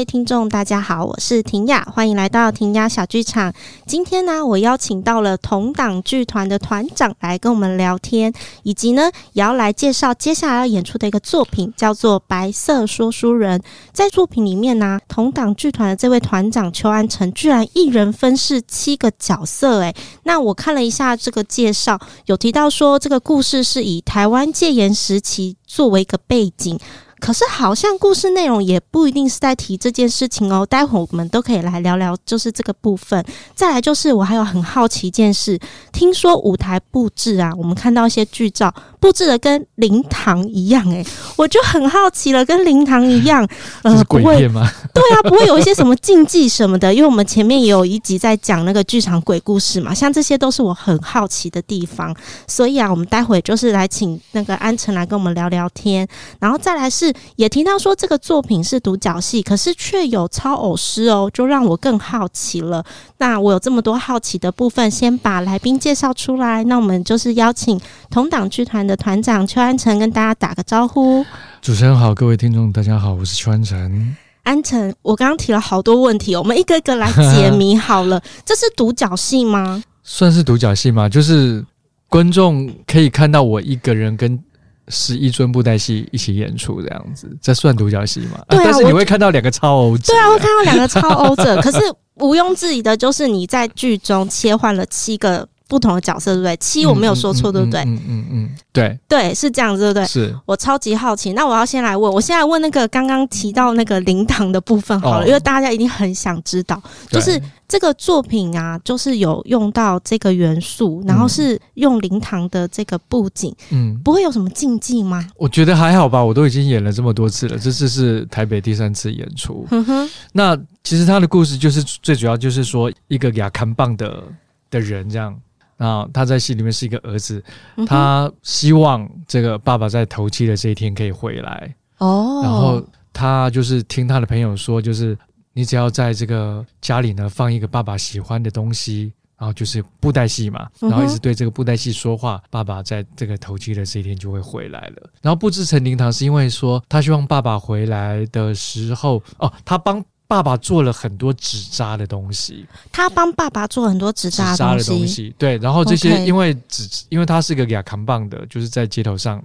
各位听众，大家好，我是婷雅，欢迎来到婷雅小剧场。今天呢，我邀请到了同党剧团的团长来跟我们聊天，以及呢，也要来介绍接下来要演出的一个作品，叫做《白色说书人》。在作品里面呢，同党剧团的这位团长邱安成居然一人分饰七个角色，诶，那我看了一下这个介绍，有提到说这个故事是以台湾戒严时期作为一个背景。可是好像故事内容也不一定是在提这件事情哦。待会儿我们都可以来聊聊，就是这个部分。再来就是我还有很好奇一件事，听说舞台布置啊，我们看到一些剧照布置的跟灵堂一样，诶，我就很好奇了，跟灵堂一样，呃，不会吗？对啊，不会有一些什么禁忌什么的，因为我们前面也有一集在讲那个剧场鬼故事嘛，像这些都是我很好奇的地方。所以啊，我们待会就是来请那个安城来跟我们聊聊天，然后再来是。也听到说这个作品是独角戏，可是却有超偶师哦，就让我更好奇了。那我有这么多好奇的部分，先把来宾介绍出来。那我们就是邀请同党剧团的团长邱安成跟大家打个招呼。主持人好，各位听众大家好，我是邱安成。安成，我刚刚提了好多问题，我们一个一个来解谜好了。这是独角戏吗？算是独角戏吗？就是观众可以看到我一个人跟。十一尊布袋戏一起演出这样子，这算独角戏吗？对啊，但是你会看到两个超欧者。对啊，会看到两个超欧者。可是毋庸置疑的就是你在剧中切换了七个不同的角色，对不对？七我没有说错，对不对？嗯嗯嗯，对对，是这样子，对不对？是我超级好奇。那我要先来问，我现在问那个刚刚提到那个灵堂的部分好了，因为大家一定很想知道，就是。这个作品啊，就是有用到这个元素，然后是用灵堂的这个布景，嗯，不会有什么禁忌吗？我觉得还好吧，我都已经演了这么多次了，这次是台北第三次演出。嗯哼，那其实他的故事就是最主要就是说一个亚扛棒的的人这样，然后他在戏里面是一个儿子，他希望这个爸爸在头七的这一天可以回来哦，然后他就是听他的朋友说，就是。你只要在这个家里呢放一个爸爸喜欢的东西，然后就是布袋戏嘛，然后一直对这个布袋戏说话，爸爸在这个头七的这一天就会回来了。然后布置成灵堂是因为说他希望爸爸回来的时候，哦，他帮。爸爸做了很多纸扎的东西，他帮爸爸做很多纸扎的东西，对，然后这些因为纸，因为他是个亚扛棒的，就是在街头上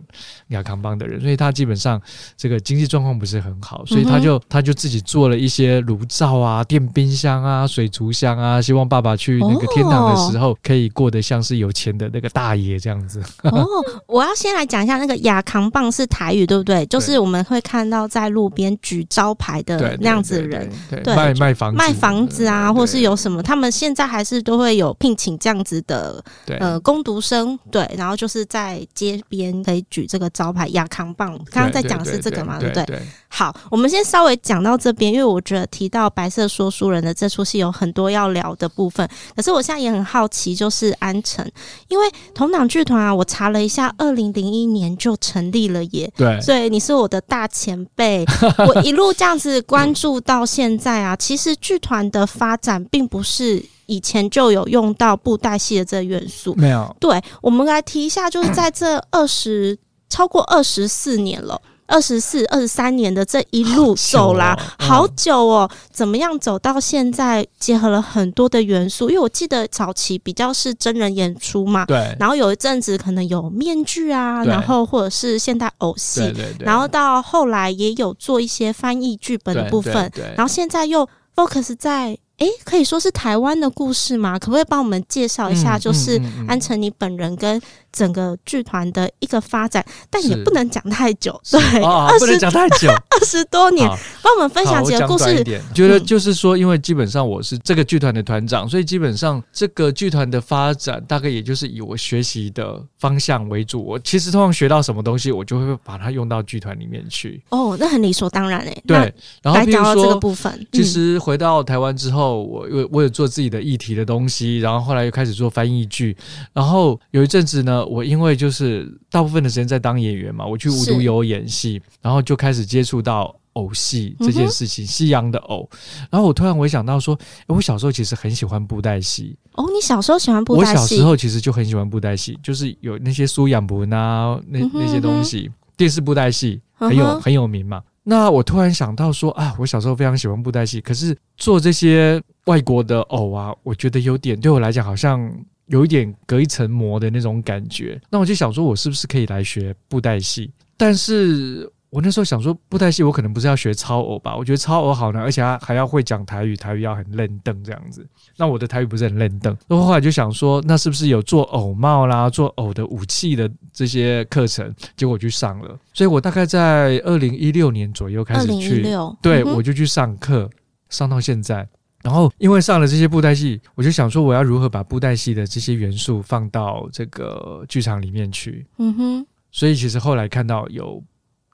亚扛棒的人，所以他基本上这个经济状况不是很好，所以他就他就自己做了一些炉灶啊、电冰箱啊、水族箱啊，希望爸爸去那个天堂的时候可以过得像是有钱的那个大爷这样子。哦，我要先来讲一下那个亚扛棒是台语对不对？就是我们会看到在路边举招牌的那样子的人。对，卖卖房子。卖房子啊，或是有什么，他们现在还是都会有聘请这样子的，呃，工读生，对，然后就是在街边可以举这个招牌亚康棒，刚刚在讲的是这个嘛，对不对？好，我们先稍微讲到这边，因为我觉得提到白色说书人的这出戏有很多要聊的部分，可是我现在也很好奇，就是安城，因为同党剧团啊，我查了一下，二零零一年就成立了耶，对，所以你是我的大前辈，我一路这样子关注到现在。现在啊，其实剧团的发展并不是以前就有用到布袋戏的这个元素，没有。对，我们来提一下，就是在这二十超过二十四年了。二十四、二十三年的这一路走啦，好久哦，怎么样走到现在？结合了很多的元素，因为我记得早期比较是真人演出嘛，对。然后有一阵子可能有面具啊，然后或者是现代偶戏，对对对。然后到后来也有做一些翻译剧本的部分，对对对。然后现在又 focus 在。诶，可以说是台湾的故事吗？可不可以帮我们介绍一下？就是安成你本人跟整个剧团的一个发展，但也不能讲太久，对，哦、不能讲太久，二十多年，帮我们分享几个故事。觉得就是说，因为基本上我是这个剧团的团长，所以基本上这个剧团的发展大概也就是以我学习的方向为主。我其实通常学到什么东西，我就会把它用到剧团里面去。哦，那很理所当然诶。对，然后比如说这个部分，嗯、其实回到台湾之后。我我我有做自己的议题的东西，然后后来又开始做翻译剧，然后有一阵子呢，我因为就是大部分的时间在当演员嘛，我去无独有偶演戏，然后就开始接触到偶戏这件事情，嗯、西洋的偶，然后我突然回想到说，我小时候其实很喜欢布袋戏。哦，你小时候喜欢布袋戏？我小时候其实就很喜欢布袋戏，就是有那些苏养文啊，那那些东西，电视布袋戏很有很有名嘛。那我突然想到说啊，我小时候非常喜欢布袋戏，可是做这些外国的偶啊，我觉得有点对我来讲好像有一点隔一层膜的那种感觉。那我就想说，我是不是可以来学布袋戏？但是。我那时候想说，布袋戏我可能不是要学超偶吧？我觉得超偶好难，而且还还要会讲台语，台语要很认凳这样子。那我的台语不是很认凳，那后后来就想说，那是不是有做偶帽啦、做偶的武器的这些课程？结果我去上了，所以我大概在二零一六年左右开始去，对，我就去上课，上到现在。然后因为上了这些布袋戏，我就想说，我要如何把布袋戏的这些元素放到这个剧场里面去？嗯哼。所以其实后来看到有。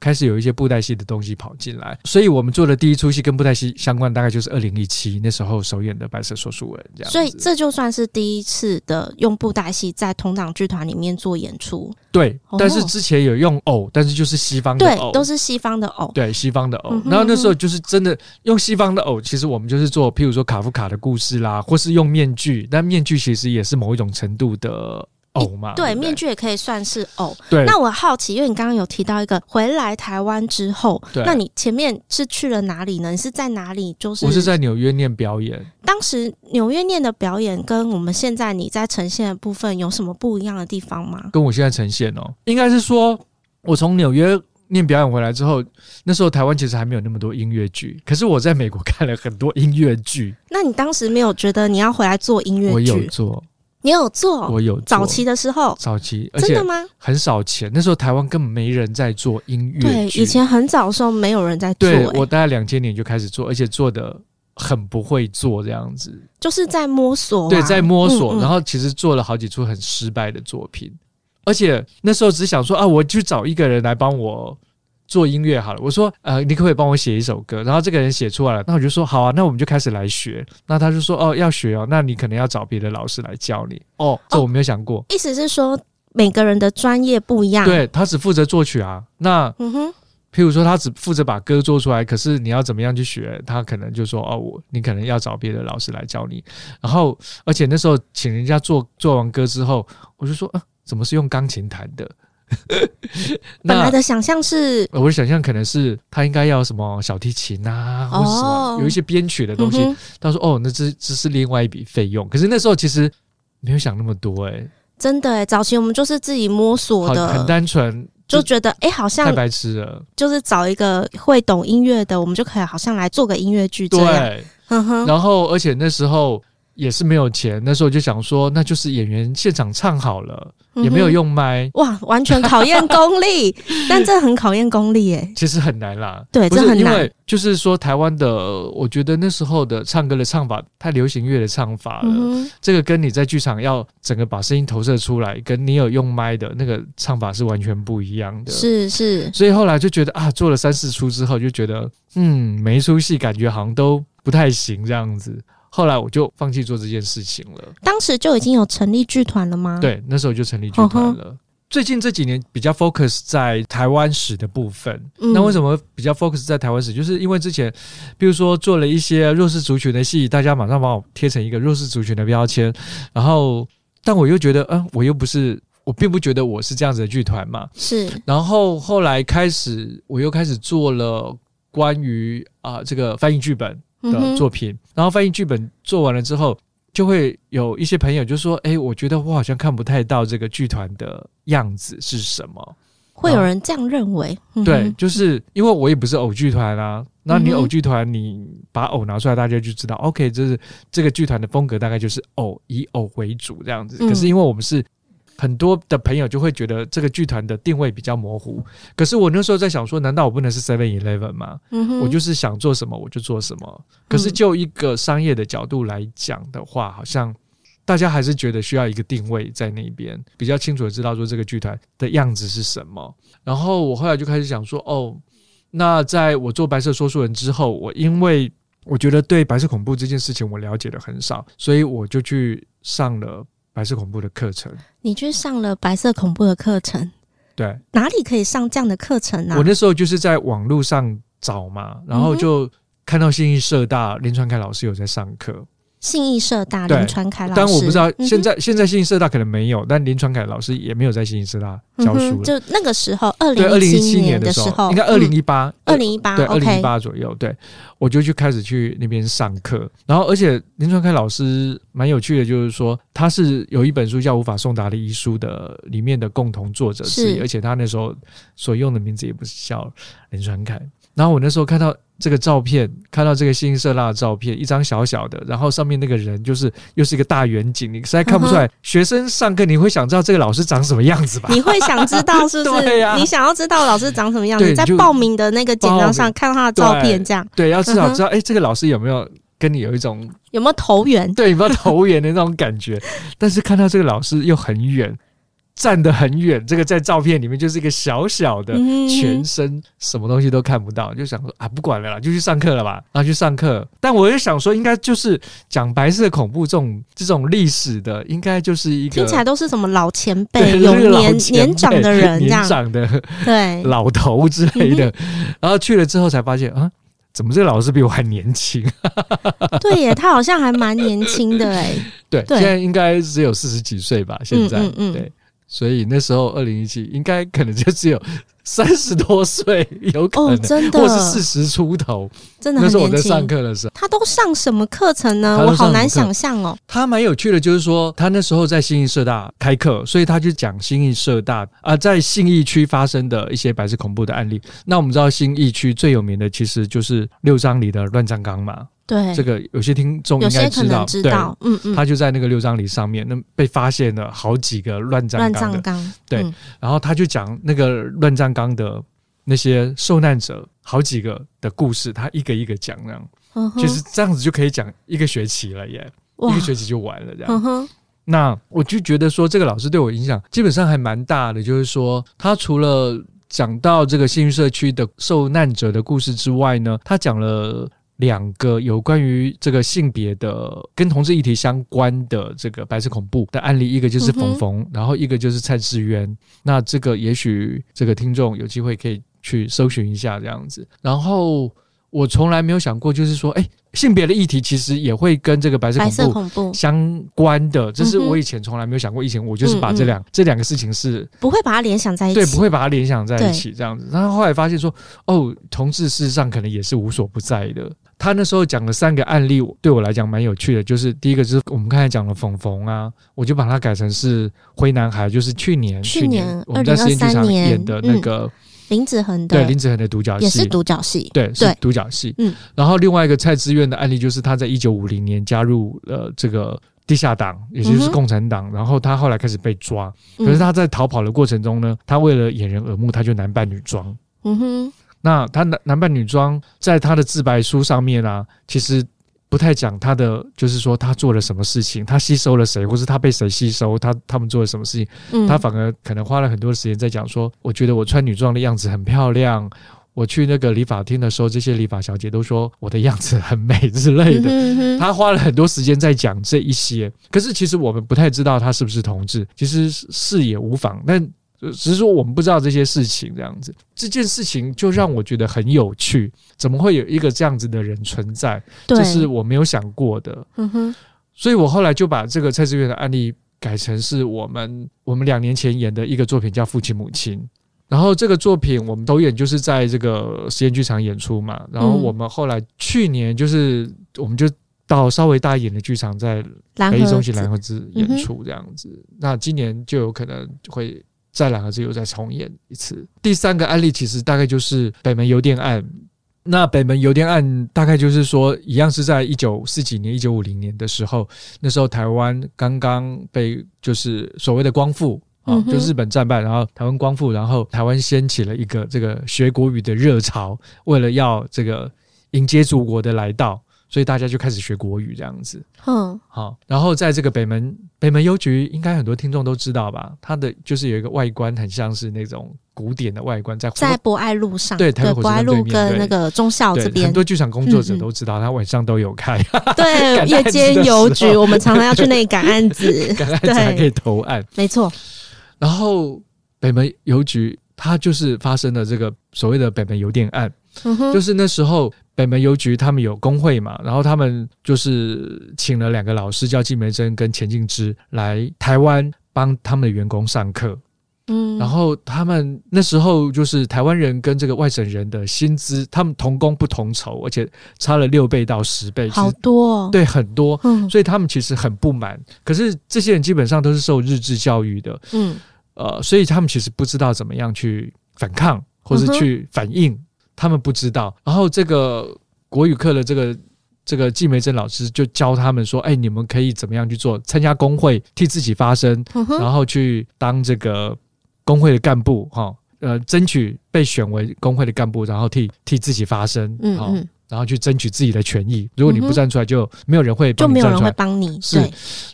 开始有一些布袋戏的东西跑进来，所以我们做的第一出戏跟布袋戏相关，大概就是二零一七那时候首演的《白色说书人》这样。所以这就算是第一次的用布袋戏在同党剧团里面做演出。对，但是之前有用偶，但是就是西方的偶，对，都是西方的偶。对，西方的偶。然后那时候就是真的用西方的偶，其实我们就是做，譬如说卡夫卡的故事啦，或是用面具，但面具其实也是某一种程度的。偶嘛，对，面具也可以算是偶。对，那我好奇，因为你刚刚有提到一个回来台湾之后，那你前面是去了哪里呢？你是在哪里？就是我是在纽约念表演。当时纽约念的表演跟我们现在你在呈现的部分有什么不一样的地方吗？跟我现在呈现哦，应该是说，我从纽约念表演回来之后，那时候台湾其实还没有那么多音乐剧，可是我在美国看了很多音乐剧。那你当时没有觉得你要回来做音乐剧？我有做。你有做？我有做。早期的时候，早期，真的吗？很少钱，那时候台湾根本没人在做音乐剧。对，以前很早的时候没有人在做。对，我大概两千年就开始做，而且做的很不会做，这样子。就是在摸索啊。对，在摸索。嗯嗯。然后其实做了好几出很失败的作品，而且那时候只想说啊，我去找一个人来帮我。做音乐好了，我说，呃，你可不可以帮我写一首歌？然后这个人写出来了，那我就说好啊，那我们就开始来学。那他就说，哦，要学哦，那你可能要找别的老师来教你。哦，这我没有想过。哦，意思是说每个人的专业不一样。对，他只负责作曲啊。那，嗯哼，譬如说他只负责把歌做出来，可是你要怎么样去学？他可能就说，哦，我你可能要找别的老师来教你。然后，而且那时候请人家做做完歌之后，我就说，啊，怎么是用钢琴弹的？本来的想象是，我的想象可能是他应该要什么小提琴啊，或者什么有一些编曲的东西。他说：“哦，那这这是另外一笔费用。”可是那时候其实没有想那么多，哎，真的哎，早期我们就是自己摸索的，很单纯，就觉得哎，好像太白痴了，就是找一个会懂音乐的，我们就可以好像来做个音乐剧这样。对，然后而且那时候。也是没有钱，那时候就想说，那就是演员现场唱好了，嗯、也没有用麦，哇，完全考验功力，但这很考验功力耶。其实很难啦，对，这很难。因为就是说，台湾的，我觉得那时候的唱歌的唱法太流行乐的唱法了，嗯、这个跟你在剧场要整个把声音投射出来，跟你有用麦的那个唱法是完全不一样的。是是，所以后来就觉得啊，做了三四出之后，就觉得嗯，每一出戏感觉好像都不太行这样子。后来我就放弃做这件事情了。当时就已经有成立剧团了吗？对，那时候就成立剧团了。最近这几年比较 focus 在台湾史的部分。嗯。那为什么比较 focus 在台湾史？就是因为之前，比如说做了一些弱势族群的戏，大家马上把我贴成一个弱势族群的标签。然后，但我又觉得，嗯，我又不是，我并不觉得我是这样子的剧团嘛。是。然后后来开始，我又开始做了关于啊、呃、这个翻译剧本。的作品，然后翻译剧本做完了之后，就会有一些朋友就说：“哎，我觉得我好像看不太到这个剧团的样子是什么。”会有人这样认为？对，就是因为我也不是偶剧团啊。那你偶剧团，你把偶拿出来，大家就知道，OK，就是这个剧团的风格，大概就是偶，以偶为主这样子。可是因为我们是。很多的朋友就会觉得这个剧团的定位比较模糊，可是我那时候在想说，难道我不能是 Seven Eleven 吗？嗯哼，我就是想做什么我就做什么。可是就一个商业的角度来讲的话，好像大家还是觉得需要一个定位在那边，比较清楚的知道说这个剧团的样子是什么。然后我后来就开始想说，哦，那在我做白色说书人之后，我因为我觉得对白色恐怖这件事情我了解的很少，所以我就去上了。白色恐怖的课程，你去上了白色恐怖的课程？对，哪里可以上这样的课程呢？我那时候就是在网络上找嘛，然后就看到信义社大林传凯老师有在上课，信义社大林传凯老师，但我不知道现在、嗯、现在信义社大可能没有，但林传凯老师也没有在信义社大教书了、嗯。就那个时候，二零一七年的时候，应该二零一八，二零一八，对，二零一八左右，对，我就去开始去那边上课。然后，而且林传凯老师蛮有趣的，就是说他是有一本书叫《无法送达的遗书》的里面的共同作者之一，而且他那时候所用的名字也不是叫林传凯。然后我那时候看到。这个照片，看到这个信义社大的照片，一张小小的，然后上面那个人就是又是一个大远景，你实在看不出来。学生上课，你会想知道这个老师长什么样子吧？你会想知道是不是？对呀、啊，你想要知道老师长什么样子，你在报名的那个简章上看到他的照片，这样对，对，要至少知道，哎、嗯，这个老师有没有跟你有一种有没有投缘？对，有没有投缘的那种感觉？但是看到这个老师又很远。站得很远，这个在照片里面就是一个小小的，全身什么东西都看不到，就想说啊，不管了啦，就去上课了吧，然后去上课。但我也想说，应该就是讲白色恐怖这种这种历史的，应该就是一个听起来都是什么老前辈，有年年长的人，年长的对老头之类的。然后去了之后才发现啊，怎么这个老师比我还年轻？对耶，他好像还蛮年轻的哎。对，现在应该只有四十几岁吧？现在，嗯嗯，对。所以那时候二零一七应该可能就只有 三十多岁，有可能，哦、真的或是四十出头，真的。那时候我在上课的时候，他都上什么课程呢？我好难想象哦。他蛮有趣的，就是说他那时候在新义社大开课，所以他就讲新义社大啊，在信义区发生的一些白色恐怖的案例。那我们知道新义区最有名的其实就是六张犁的乱葬岗嘛。对，这个有些听众应该知道，知道对，嗯嗯，他就在那个六张犁上面，那被发现了好几个乱葬岗的，对、嗯，然后他就讲那个乱葬岗的那些受难者好几个的故事，他一个一个讲，这样，嗯、其实这样子就可以讲一个学期了耶，一个学期就完了这样。嗯、那我就觉得说，这个老师对我影响基本上还蛮大的，就是说他除了讲到这个幸运社区的受难者的故事之外呢，他讲了。两个有关于这个性别的跟同志议题相关的这个白色恐怖的案例，一个就是冯冯，然后一个就是蔡志渊。那这个也许这个听众有机会可以去搜寻一下这样子。然后我从来没有想过，就是说，哎，性别的议题其实也会跟这个白色恐怖相关的，这是我以前从来没有想过。以前我就是把这两这两个事情是不会把它联想在一起，对，不会把它联想在一起这样子。然后后来发现说，哦，同志事实上可能也是无所不在的。他那时候讲了三个案例，对我来讲蛮有趣的。就是第一个就是我们刚才讲的冯冯啊，我就把它改成是灰男孩，就是去年去年，我们在实验剧场演的那个、嗯、林子恒的，对林子恒的独角戏，也是独角戏，对，是独角戏。嗯，然后另外一个蔡志远的案例就是他在一九五零年加入了这个地下党，也就是共产党、嗯，然后他后来开始被抓，可是他在逃跑的过程中呢，他为了掩人耳目，他就男扮女装。嗯哼。那他男男扮女装，在他的自白书上面啊，其实不太讲他的，就是说他做了什么事情，他吸收了谁，或是他被谁吸收，他他们做了什么事情，嗯，他反而可能花了很多时间在讲说，我觉得我穿女装的样子很漂亮，我去那个理发厅的时候，这些理发小姐都说我的样子很美之类的，嗯，他花了很多时间在讲这一些，可是其实我们不太知道他是不是同志，其实是也无妨，但。只是说我们不知道这些事情，这样子，这件事情就让我觉得很有趣。怎么会有一个这样子的人存在？这是我没有想过的。嗯哼，所以我后来就把这个蔡志远的案例改成是我们我们两年前演的一个作品，叫《父亲母亲》。然后这个作品我们导演就是在这个实验剧场演出嘛。然后我们后来去年就是我们就到稍微大一点的剧场，在北艺中心蓝盒子演出这样子。那今年就有可能会。再两个字又再重演一次。第三个案例其实大概就是北门邮电案。那北门邮电案大概就是说，一样是在一九四几年、一九五零年的时候，那时候台湾刚刚被就是所谓的光复啊，就日本战败，然后台湾光复，然后台湾掀起了一个这个学国语的热潮，为了要这个迎接祖国的来到。所以大家就开始学国语这样子，嗯，好，然后在这个北门北门邮局，应该很多听众都知道吧？它的就是有一个外观很像是那种古典的外观，在在博爱路上，对，台北博爱路跟那个中校这边，很多剧场工作者都知道，它晚上都有开。对，夜间邮局，我们常常要去那里赶案子，赶案子还可以投案，没错。然后北门邮局，它就是发生了这个所谓的北门邮电案，嗯，就是那时候。北门邮局他们有工会嘛，然后他们就是请了两个老师，叫季梅珍跟钱静之来台湾帮他们的员工上课。嗯，然后他们那时候就是台湾人跟这个外省人的薪资，他们同工不同酬，而且差了六倍到十倍，好多哦，对，很多。嗯，所以他们其实很不满。可是这些人基本上都是受日治教育的，嗯，呃，所以他们其实不知道怎么样去反抗或是去反应，嗯、他们不知道。然后这个国语课的这个这个季梅珍老师就教他们说：“哎，你们可以怎么样去做？参加工会，替自己发声，嗯、然后去当这个。”工会的干部，哈，呃，争取被选为工会的干部，然后替替自己发声，嗯，嗯，然后去争取自己的权益。如果你不站出来，就没有人会就没有人会帮你。是，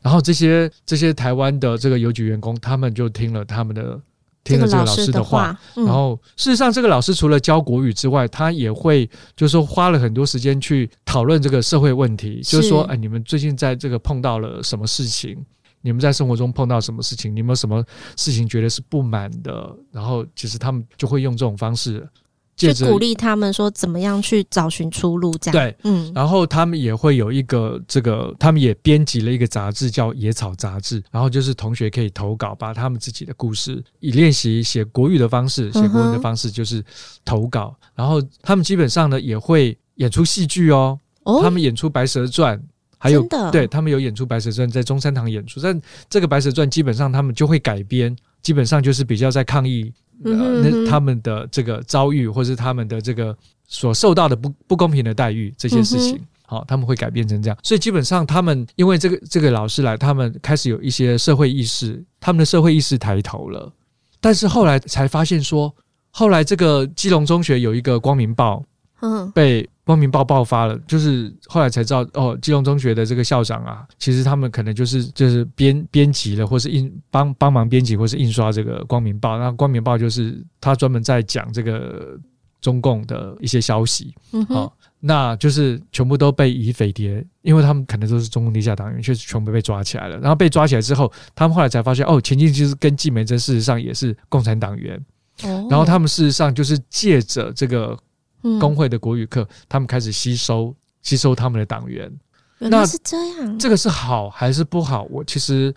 然后这些这些台湾的这个邮局员工，他们就听了他们的听了这个老师的话，然后事实上，这个老师除了教国语之外，他也会就是说花了很多时间去讨论这个社会问题，就是说，哎，你们最近在这个碰到了什么事情？你们在生活中碰到什么事情？你们有什么事情觉得是不满的？然后其实他们就会用这种方式去鼓励他们说怎么样去找寻出路。这样对，嗯。然后他们也会有一个这个，他们也编辑了一个杂志叫《野草杂志》，然后就是同学可以投稿，把他们自己的故事以练习写国语的方式、写国文的方式，就是投稿。嗯、然后他们基本上呢也会演出戏剧哦，哦他们演出《白蛇传》。还有，对他们有演出《白蛇传》在中山堂演出，但这个《白蛇传》基本上他们就会改编，基本上就是比较在抗议呃那他们的这个遭遇，或是他们的这个所受到的不不公平的待遇这些事情，好，他们会改变成这样。所以基本上他们因为这个这个老师来，他们开始有一些社会意识，他们的社会意识抬头了。但是后来才发现说，后来这个基隆中学有一个光明报，嗯，被。光明报爆发了，就是后来才知道哦，基隆中学的这个校长啊，其实他们可能就是就是编编辑了，或是印帮帮忙编辑，或是印刷这个光明报。那光明报就是他专门在讲这个中共的一些消息，嗯，哦，那就是全部都被以匪谍，因为他们可能都是中共地下党员，确实全部被抓起来了。然后被抓起来之后，他们后来才发现，哦，钱静之跟季梅珍事实上也是共产党员，哦，然后他们事实上就是借着这个。工会的国语课，他们开始吸收吸收他们的党员，那是这样。这个是好还是不好？我其实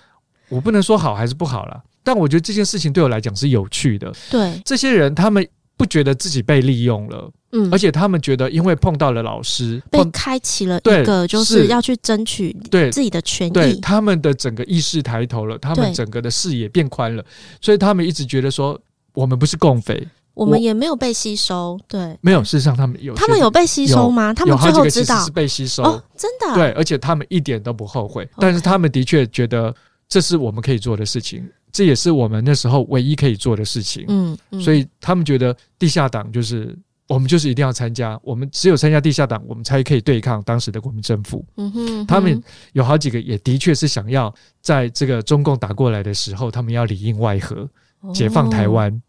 我不能说好还是不好啦，但我觉得这件事情对我来讲是有趣的。对，这些人，他们不觉得自己被利用了，嗯，而且他们觉得，因为碰到了老师，被开启了一个就是要去争取对自己的权益，他们的整个意识抬头了，他们整个的视野变宽了，所以他们一直觉得说，我们不是共匪。我们也没有被吸收，对，没有。事实上，他们有，他们有被吸收吗？他们最后知道是被吸收，哦，真的，对，而且他们一点都不后悔。但是他们的确觉得这是我们可以做的事情，这也是我们那时候唯一可以做的事情。嗯，所以他们觉得地下党就是我们，就是一定要参加。我们只有参加地下党，我们才可以对抗当时的国民政府。嗯哼，他们有好几个也的确是想要在这个中共打过来的时候，他们要里应外合，解放台湾。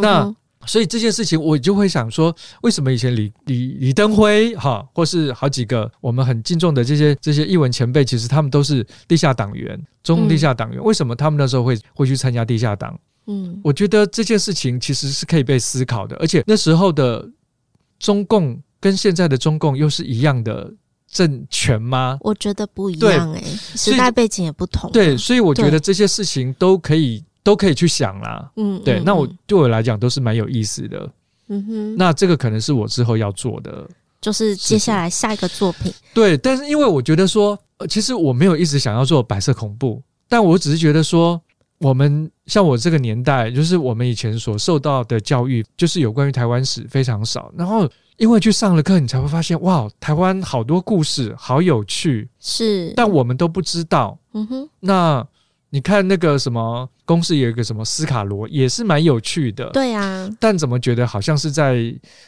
那。所以这件事情，我就会想说，为什么以前李李李登辉哈，或是好几个我们很敬重的这些这些艺文前辈，其实他们都是地下党员，中共地下党员，为什么他们那时候会会去参加地下党？嗯，我觉得这件事情其实是可以被思考的，而且那时候的中共跟现在的中共又是一样的政权吗？我觉得不一样哎，时代背景也不同。对，所以我觉得这些事情都可以。都可以去想啦，嗯，对，嗯、那我对我来讲都是蛮有意思的，嗯哼，那这个可能是我之后要做的，就是接下来下一个作品，对，但是因为我觉得说，其实我没有一直想要做白色恐怖，但我只是觉得说，我们像我这个年代，就是我们以前所受到的教育，就是有关于台湾史非常少，然后因为去上了课，你才会发现，哇，台湾好多故事，好有趣，是，但我们都不知道，嗯哼，那你看那个什么。公司有一个什么斯卡罗，也是蛮有趣的。对啊，但怎么觉得好像是在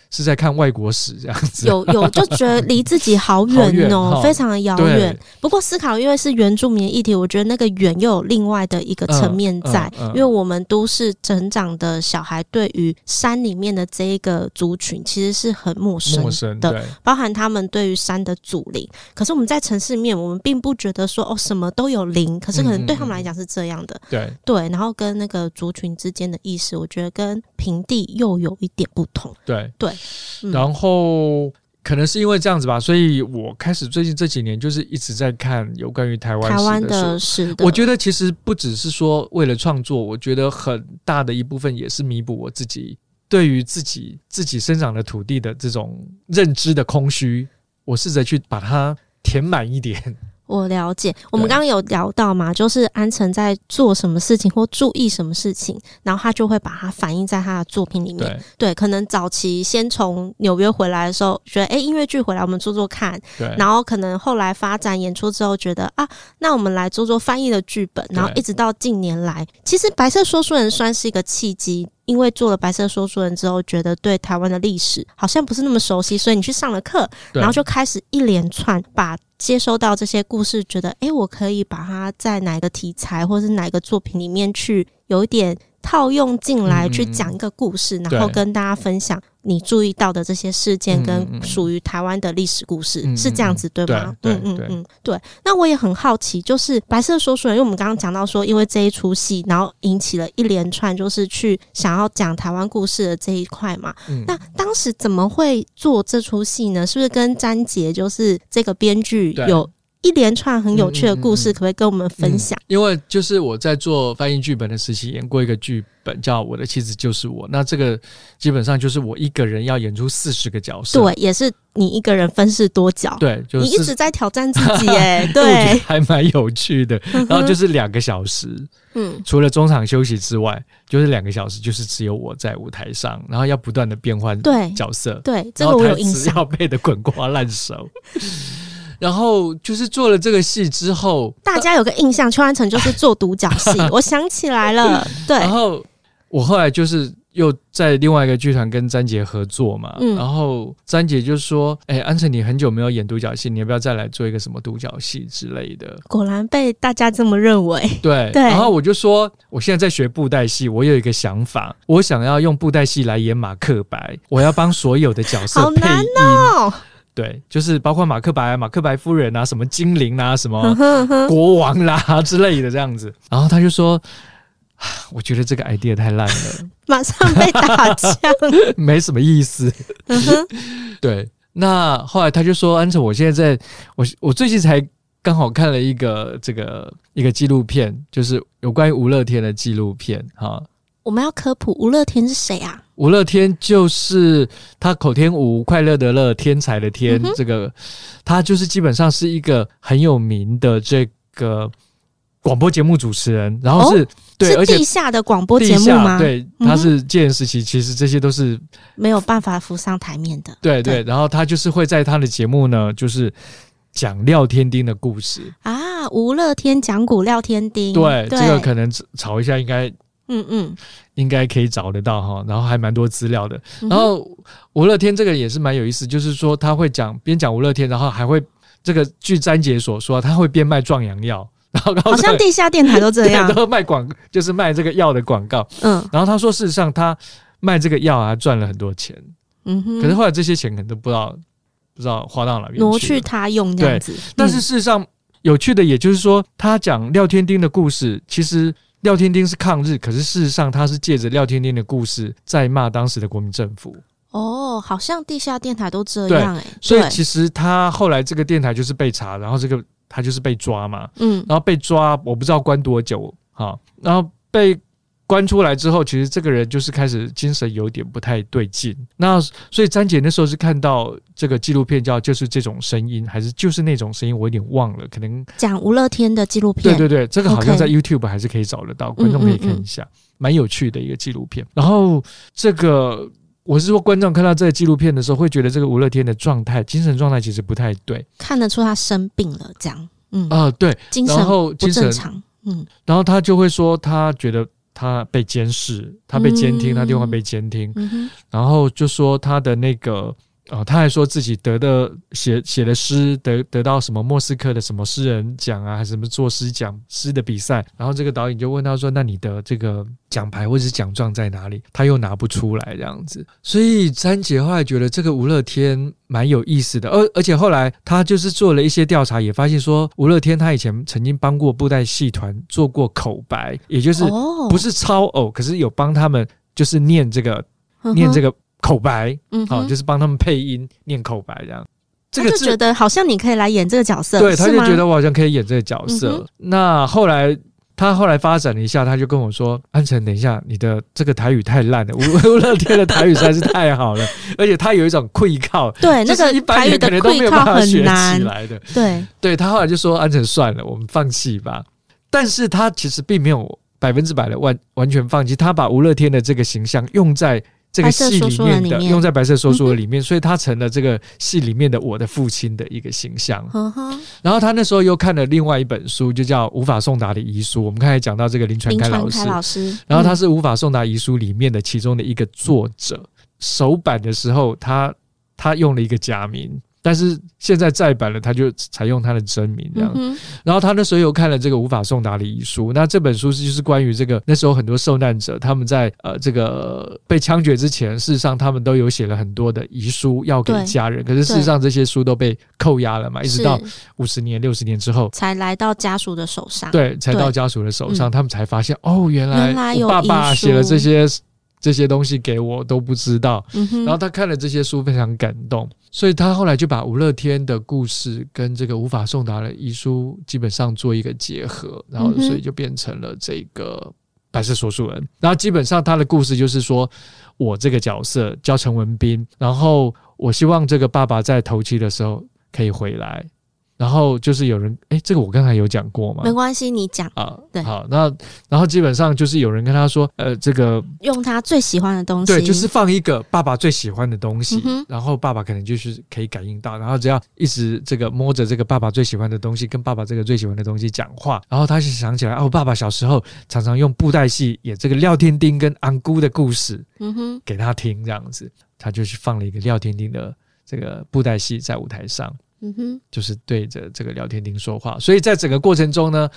是在看外国史这样子？有有就觉得离自己好远哦，非常的遥远。不过斯卡罗因为是原住民议题，我觉得那个远又有另外的一个层面在，因为我们都市成长的小孩对于山里面的这一个族群其实是很陌生的，陌生，对，包含他们对于山的祖灵。可是我们在城市里面，我们并不觉得说哦什么都有灵，可是可能对他们来讲是这样的。对对。然后跟那个族群之间的意识，我觉得跟平地又有一点不同。对对，嗯、然后可能是因为这样子吧，所以我开始最近这几年就是一直在看有关于台湾台湾的事。我觉得其实不只是说为了创作，我觉得很大的一部分也是弥补我自己对于自己自己生长的土地的这种认知的空虚，我试着去把它填满一点。我了解，我们刚刚有聊到嘛，就是安城在做什么事情或注意什么事情，然后他就会把它反映在他的作品里面。对，对，可能早期先从纽约回来的时候，觉得哎，音乐剧回来我们做做看。对，然后可能后来发展演出之后，觉得啊，那我们来做做翻译的剧本，然后一直到近年来，其实白色说书人算是一个契机。因为做了白色说书人之后，觉得对台湾的历史好像不是那么熟悉，所以你去上了课，然后就开始一连串把接收到这些故事，觉得诶，我可以把它在哪个题材或是哪个作品里面去有一点套用进来，去讲一个故事，嗯、然后跟大家分享。你注意到的这些事件跟属于台湾的历史故事、嗯、是这样子对吗？对嗯嗯嗯，对。那我也很好奇，就是白色说书人，因为我们刚刚讲到说，因为这一出戏，然后引起了一连串就是去想要讲台湾故事的这一块嘛。嗯、那当时怎么会做这出戏呢？是不是跟詹杰就是这个编剧有？一连串很有趣的故事，可不可以跟我们分享？嗯嗯嗯、因为就是我在做翻译剧本的时期，演过一个剧本叫《我的妻子就是我》，那这个基本上就是我一个人要演出四十个角色，对，也是你一个人分饰多角，对，就是、你一直在挑战自己，哎，对，还蛮有趣的。然后就是两个小时，嗯，除了中场休息之外，就是两个小时，就是只有我在舞台上，然后要不断的变换对角色，对，对，这个我有印象，要背的滚瓜烂熟。然后就是做了这个戏之后，大家有个印象，邱安成就是做独角戏。我想起来了，对。然后我后来就是又在另外一个剧团跟詹杰合作嘛，嗯、然后詹杰就说：“哎，安诚，你很久没有演独角戏，你要不要再来做一个什么独角戏之类的？”果然被大家这么认为。对，对。然后我就说：“我现在在学布袋戏，我有一个想法，我想要用布袋戏来演马克白，我要帮所有的角色配音。”好难哦。对，就是包括马克白、马克白夫人啊，什么精灵啊，什么 国王啦之类的这样子。然后他就说：“我觉得这个 idea 太烂了，马上被打枪，没什么意思。”对，那后来他就说：“安诚，我现在在我我最近才刚好看了一个这个一个纪录片，就是有关于吴乐天的纪录片。”哈，我们要科普吴乐天是谁啊？吴乐天就是他口天吴，快乐的乐，天才的天，嗯、这个他就是基本上是一个很有名的这个广播节目主持人，然后是、哦、对，是地下的广播节目吗？对，他是戒严时期，其实这些都是没有办法浮上台面的。对对，对，然后他就是会在他的节目呢，就是讲廖天丁的故事啊，吴乐天讲古廖天丁，对，对这个可能吵一下应该。嗯嗯，应该可以找得到哈，然后还蛮多资料的。然后吴乐天这个也是蛮有意思，就是说他会讲边讲吴乐天，然后还会这个据詹姐所说，他会边卖壮阳药，然后好像地下电台都这样，然后卖广就是卖这个药的广告。嗯，然后他说事实上他卖这个药啊赚了很多钱，嗯哼，可是后来这些钱可能都不知道不知道花到哪边去，挪去他用这样子。但是事实上有趣的，也就是说他讲廖天丁的故事，其实。廖天丁是抗日，可是事实上他是借着廖天丁的故事在骂当时的国民政府。哦，好像地下电台都这样哎、欸。所以其实他后来这个电台就是被查，然后这个他就是被抓嘛。嗯，然后被抓，我不知道关多久哈，然后被。关出来之后，其实这个人就是开始精神有点不太对劲。那所以詹姐那时候是看到这个纪录片叫就是这种声音，还是就是那种声音，我有点忘了。可能讲吴乐天的纪录片。对对对，这个好像在 YouTube 还是可以找得到观众可以看一下，蛮有趣的一个纪录片。然后这个我是说，观众看到这个纪录片的时候，会觉得这个吴乐天的状态、精神状态其实不太对，看得出他生病了，这样。嗯啊、呃，对，精神不正常。嗯，然后他就会说，他觉得。他被监视，他被监听，嗯、他电话被监听，嗯、然后就说他的那个。啊、哦，他还说自己得的写写的诗得得到什么莫斯科的什么诗人奖啊，还是什么作诗奖诗的比赛。然后这个导演就问他说：“那你的这个奖牌或者是奖状在哪里？”他又拿不出来这样子。所以詹杰后来觉得这个吴乐天蛮有意思的，而而且后来他就是做了一些调查，也发现说吴乐天他以前曾经帮过布袋戏团做过口白，也就是不是超偶，可是有帮他们就是念这个、哦、念这个。口白，嗯，好，就是帮他们配音念口白这样。这个就觉得好像你可以来演这个角色，对，他就觉得我好像可以演这个角色。嗯、那后来他后来发展了一下，他就跟我说：“安辰，等一下，你的这个台语太烂了，吴吴乐天的台语实在是太好了，而且他有一种愧靠，对，那个一般人可能都没有办法学起来的。对，对他后来就说：安辰算了，我们放弃吧。但是他其实并没有百分之百的完完全放弃，他把吴乐天的这个形象用在。”这个戏里面的用在白色说书的里面，所以他成了这个戏里面的我的父亲的一个形象。然后他那时候又看了另外一本书，就叫《无法送达的遗书》。我们刚才讲到这个林传开老师，然后他是《无法送达遗书》里面的其中的一个作者。首版的时候，他他用了一个假名。但是现在再版了，他就采用他的真名这样。嗯、然后他那时候又看了这个无法送达的遗书，那这本书是就是关于这个那时候很多受难者他们在呃这个被枪决之前，事实上他们都有写了很多的遗书要给家人，可是事实上这些书都被扣押了嘛，一直到五十年、六十年之后。才来到家属的手上。对，才到家属的手上，他们才发现哦，原来我爸爸写了这些。这些东西给我都不知道，嗯，然后他看了这些书非常感动，所以他后来就把吴乐天的故事跟这个无法送达的遗书基本上做一个结合，然后所以就变成了这个白色说书人。然后基本上他的故事就是说，我这个角色叫陈文斌，然后我希望这个爸爸在头七的时候可以回来。然后就是有人，哎，这个我刚才有讲过吗？没关系，你讲啊。对，好，那然后基本上就是有人跟他说，呃，这个用他最喜欢的东西，对，就是放一个爸爸最喜欢的东西，嗯、然后爸爸可能就是可以感应到，然后只要一直这个摸着这个爸爸最喜欢的东西，跟爸爸这个最喜欢的东西讲话，然后他就想起来，哦，爸爸小时候常常用布袋戏演这个廖天丁跟安姑的故事，嗯哼，给他听，这样子，他就去放了一个廖天丁的这个布袋戏在舞台上。嗯哼，就是对着这个聊天厅说话，所以在整个过程中呢，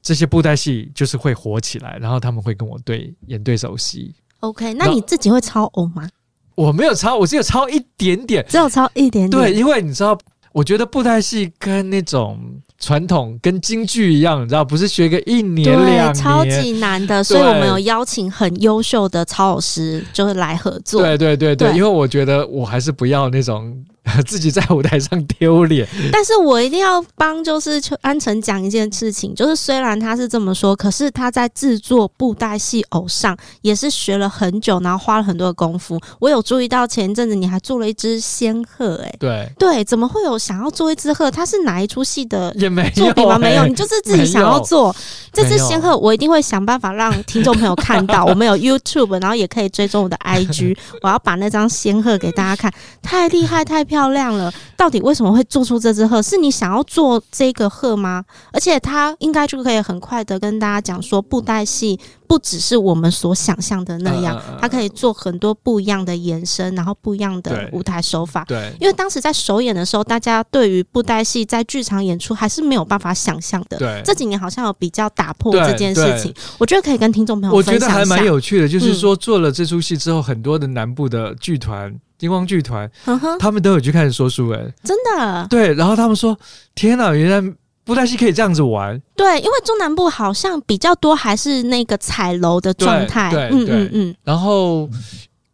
这些布袋戏就是会火起来，然后他们会跟我对演对手戏。OK，那你自己会抄偶吗？我没有抄，我只有抄一点点，只有抄一点点。对，因为你知道，我觉得布袋戏跟那种传统跟京剧一样，你知道，不是学个一年两年，超级难的，所以我们有邀请很优秀的操老师，就是来合作。对对对对，对，因为我觉得我还是不要那种。自己在舞台上丢脸，但是我一定要帮就是安城讲一件事情，就是虽然他是这么说，可是他在制作布袋戏偶上也是学了很久，然后花了很多的功夫。我有注意到前一阵子你还做了一只仙鹤，哎，对对，怎么会有想要做一只鹤？它是哪一出戏的也没有作品吗？没有，你就是自己想要做这只仙鹤，我一定会想办法让听众朋友看到。我们有 YouTube，然后也可以追踪我的 IG，我要把那张仙鹤给大家看，太厉害，太漂亮。漂亮了，到底为什么会做出这只鹤？是你想要做这个鹤吗？而且他应该就可以很快的跟大家讲说，布袋戏不只是我们所想象的那样，它可以做很多不一样的延伸，然后不一样的舞台手法。对，因为当时在首演的时候，大家对于布袋戏在剧场演出还是没有办法想象的。对，这几年好像有比较打破这件事情，我觉得可以跟听众朋友分享一下。我觉得还蛮有趣的，就是说做了这出戏之后，很多的南部的剧团。金光剧团，他们都有去看说书人，真的。对，然后他们说：“天哪，原来布袋戏可以这样子玩。”对，因为中南部好像比较多还是那个彩楼的状态。对，对，对，嗯嗯。然后，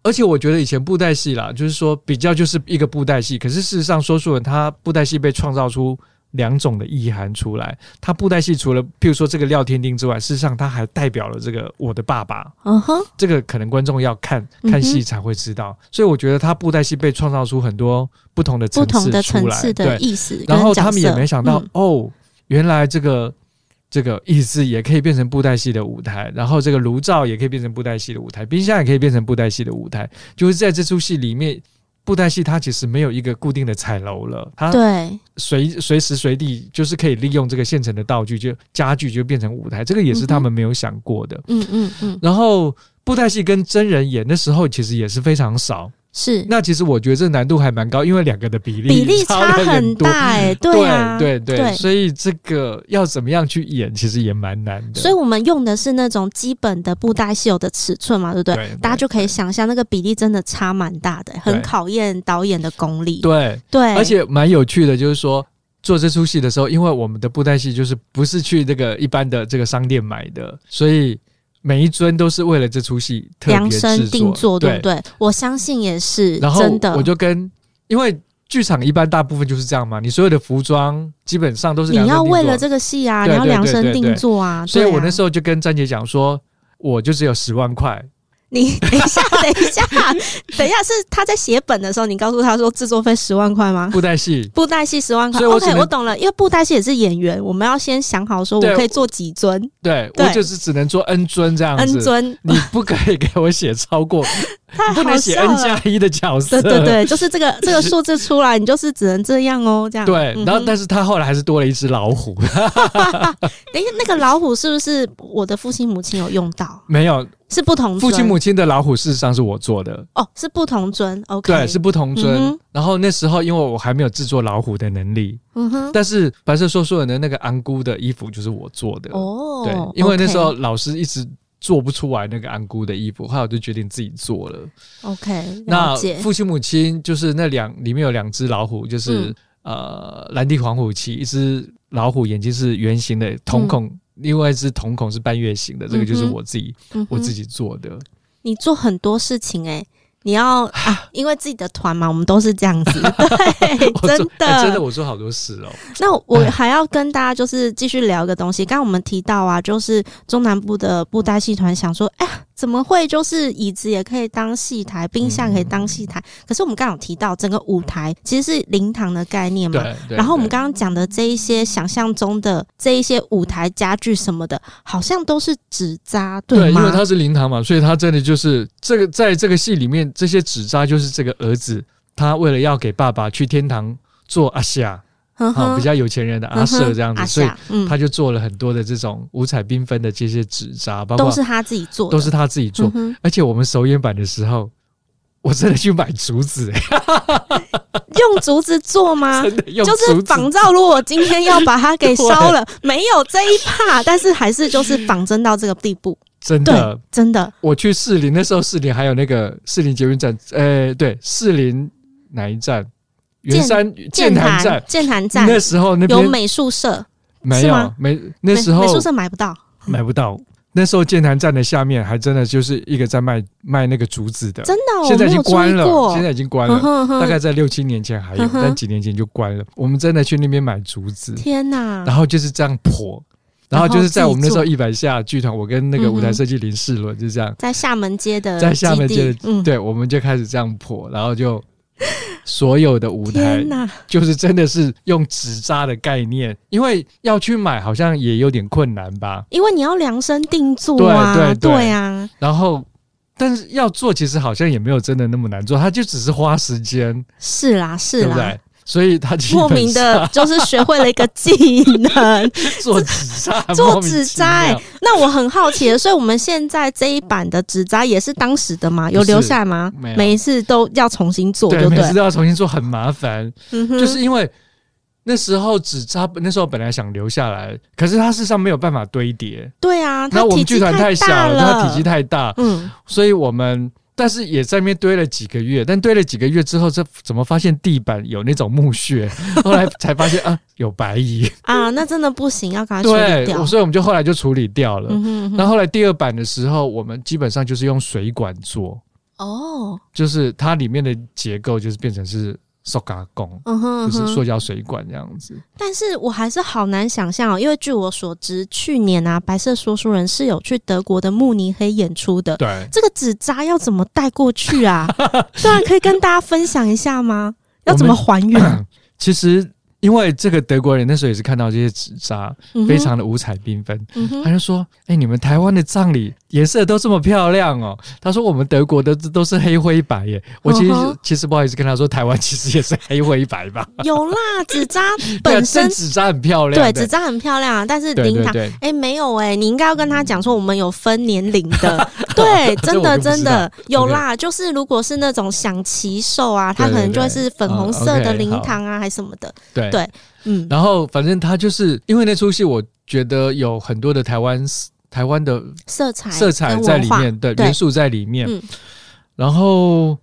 而且我觉得以前布袋戏啦，就是说比较就是一个布袋戏，可是事实上说书人他布袋戏被创造出。两种的意涵出来，他布袋戏除了譬如说这个廖天丁之外，事实上他还代表了这个我的爸爸。嗯哼，这个可能观众要看看戏才会知道，嗯，所以我觉得他布袋戏被创造出很多不同的层次出来，不同的层次的意思。然后他们也没想到，嗯，哦，原来这个这个意思也可以变成布袋戏的舞台，然后这个炉灶也可以变成布袋戏的舞台，冰箱也可以变成布袋戏的舞台，就是在这出戏里面。布袋戏它其实没有一个固定的彩楼了，它随随时随地就是可以利用这个现成的道具，就家具就变成舞台，这个也是他们没有想过的。嗯嗯嗯。然后布袋戏跟真人演的时候，其实也是非常少。是，那其实我觉得这难度还蛮高，因为两个的比例比例差很大哎、欸，对啊，对对对，所以这个要怎么样去演，其实也蛮难的。所以我们用的是那种基本的布袋戏有的尺寸嘛，对不对？对，大家就可以想象那个比例真的差蛮大的，很考验导演的功力。对对，而且蛮有趣的，就是说做这出戏的时候，因为我们的布袋戏就是不是去这个一般的这个商店买的，所以。每一尊都是为了这出戏量身定做，对不对？我相信也是。然后真的，我就跟因为剧场一般大部分就是这样嘛，你所有的服装基本上都是你要为了这个戏啊，你要量身定做啊。所以我那时候就跟詹姐讲说，我就只有十万块。你 等一下，等一下，等一下，是他在写本的时候，你告诉他说制作费十万块吗？布袋戏，布袋戏十万块。OK，我懂了，因为布袋戏也是演员，我们要先想好说我可以做几尊。对，对我就是只能做 N 尊这样子。N 尊，你不可以给我写超过。他不能写 N 加一的角色，对对对，就是这个 这个数字出来，你就是只能这样哦，这样。对，然后但是他后来还是多了一只老虎。等一下，那个老虎是不是我的父亲母亲有用到？没有，是不同。父亲母亲的老虎事实上是我做的。哦，是不同尊。OK，对，是不同尊。然后那时候因为我还没有制作老虎的能力，嗯哼。但是白色说书人的那个安姑的衣服就是我做的。哦，对，因为那时候老师一直。做不出来那个安姑的衣服，后来我就决定自己做了。OK，那父亲母亲就是那两里面有两只老虎，就是、嗯、呃蓝地黄虎旗，一只老虎眼睛是圆形的瞳孔，嗯、另外一只瞳孔是半月形的，这个就是我自己、嗯、我自己做的。你做很多事情哎、欸。你要啊，因为自己的团嘛，我们都是这样子，对，真的、欸，真的，我做好多事哦。那我还要跟大家就是继续聊一个东西，刚刚我们提到啊，就是中南部的布袋戏团想说，哎呀。怎么会就是椅子也可以当戏台，冰箱也可以当戏台？嗯、可是我们刚刚有提到，整个舞台其实是灵堂的概念嘛。然后我们刚刚讲的这一些想象中的这一些舞台家具什么的，好像都是纸扎，对吗？对，因为它是灵堂嘛，所以它真的就是这个，在这个戏里面，这些纸扎就是这个儿子，他为了要给爸爸去天堂做阿夏。好，比较有钱人的阿舍这样子，所以他就做了很多的这种五彩缤纷的这些纸扎，包括都是他自己做，都是他自己做。而且我们首演版的时候，我真的去买竹子，用竹子做吗？真的用，就是仿照。如果我今天要把它给烧了，没有这一趴，但是还是就是仿真到这个地步。真的，真的。我去士林那时候，士林还有那个士林捷运站，呃，对，士林哪一站？圆山剑潭站，剑潭站那时候那边有美术社，没有没那时候美术社买不到，买不到。那时候剑潭站的下面还真的就是一个在卖卖那个竹子的，真的，哦现在已经关了，现在已经关了。大概在六七年前还有，但几年前就关了。我们真的去那边买竹子，天哪！然后就是这样破，然后就是在我们那时候一百下剧团，我跟那个舞台设计林世伦就这样在厦门街的，在厦门街的，对，我们就开始这样破，然后就。所有的舞台就是真的是用纸扎的概念，因为要去买好像也有点困难吧？因为你要量身定做啊，对对对，啊。然后，但是要做其实好像也没有真的那么难做，它就只是花时间。是啦，是啦。对不对？所以他莫名的 就是学会了一个技能，做纸扎，做纸扎。那我很好奇的，所以我们现在这一版的纸扎也是当时的吗？有留下来吗？每一次都要重新做，对，每次都要重新做，很麻烦。嗯哼，就是因为那时候纸扎，那时候本来想留下来，可是它事实上没有办法堆叠。对啊，那我们剧团太小了，它体积太大，嗯，所以我们。但是也在那边堆了几个月，但堆了几个月之后，这怎么发现地板有那种木屑？后来才发现啊，有白蚁啊，那真的不行，要赶快处理掉。对，所以我们就后来就处理掉了。那后来第二版的时候，我们基本上就是用水管做哦，就是它里面的结构就是变成是。塑胶工，嗯哼，就是塑胶水管这样子。但是我还是好难想象哦，因为据我所知，去年啊，白色说书人是有去德国的慕尼黑演出的。对，这个纸扎要怎么带过去啊？当然可以跟大家分享一下吗？要怎么还原？其实。因为这个德国人那时候也是看到这些纸扎，非常的五彩缤纷，嗯、他就说：“哎、欸，你们台湾的葬礼颜色都这么漂亮哦。”他说：“我们德国的都是黑灰白耶。”我其实、嗯、其实不好意思跟他说，台湾其实也是黑灰白吧？有啦，纸扎 本身纸扎很漂亮，对，纸扎很漂亮啊。但是灵堂，哎、欸，没有哎、欸，你应该要跟他讲说，我们有分年龄的，对，真的真的有啦。就是如果是那种享耆寿啊，他可能就会是粉红色的灵堂啊，还是什么的，对。对，嗯，然后反正他就是因为那出戏，我觉得有很多的台湾台湾的色彩色彩在里面对元素在里面。嗯、然后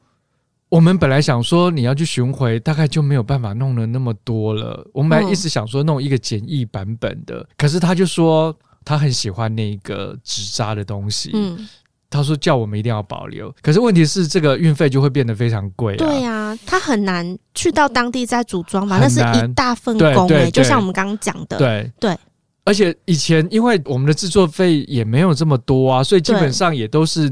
我们本来想说你要去巡回，大概就没有办法弄了那么多了。我们还一直想说弄一个简易版本的，嗯、可是他就说他很喜欢那个纸扎的东西。嗯。他说叫我们一定要保留，可是问题是这个运费就会变得非常贵啊。对呀，他很难去到当地再组装嘛，那是一大份工诶，就像我们刚刚讲的。对对，而且以前因为我们的制作费也没有这么多啊，所以基本上也都是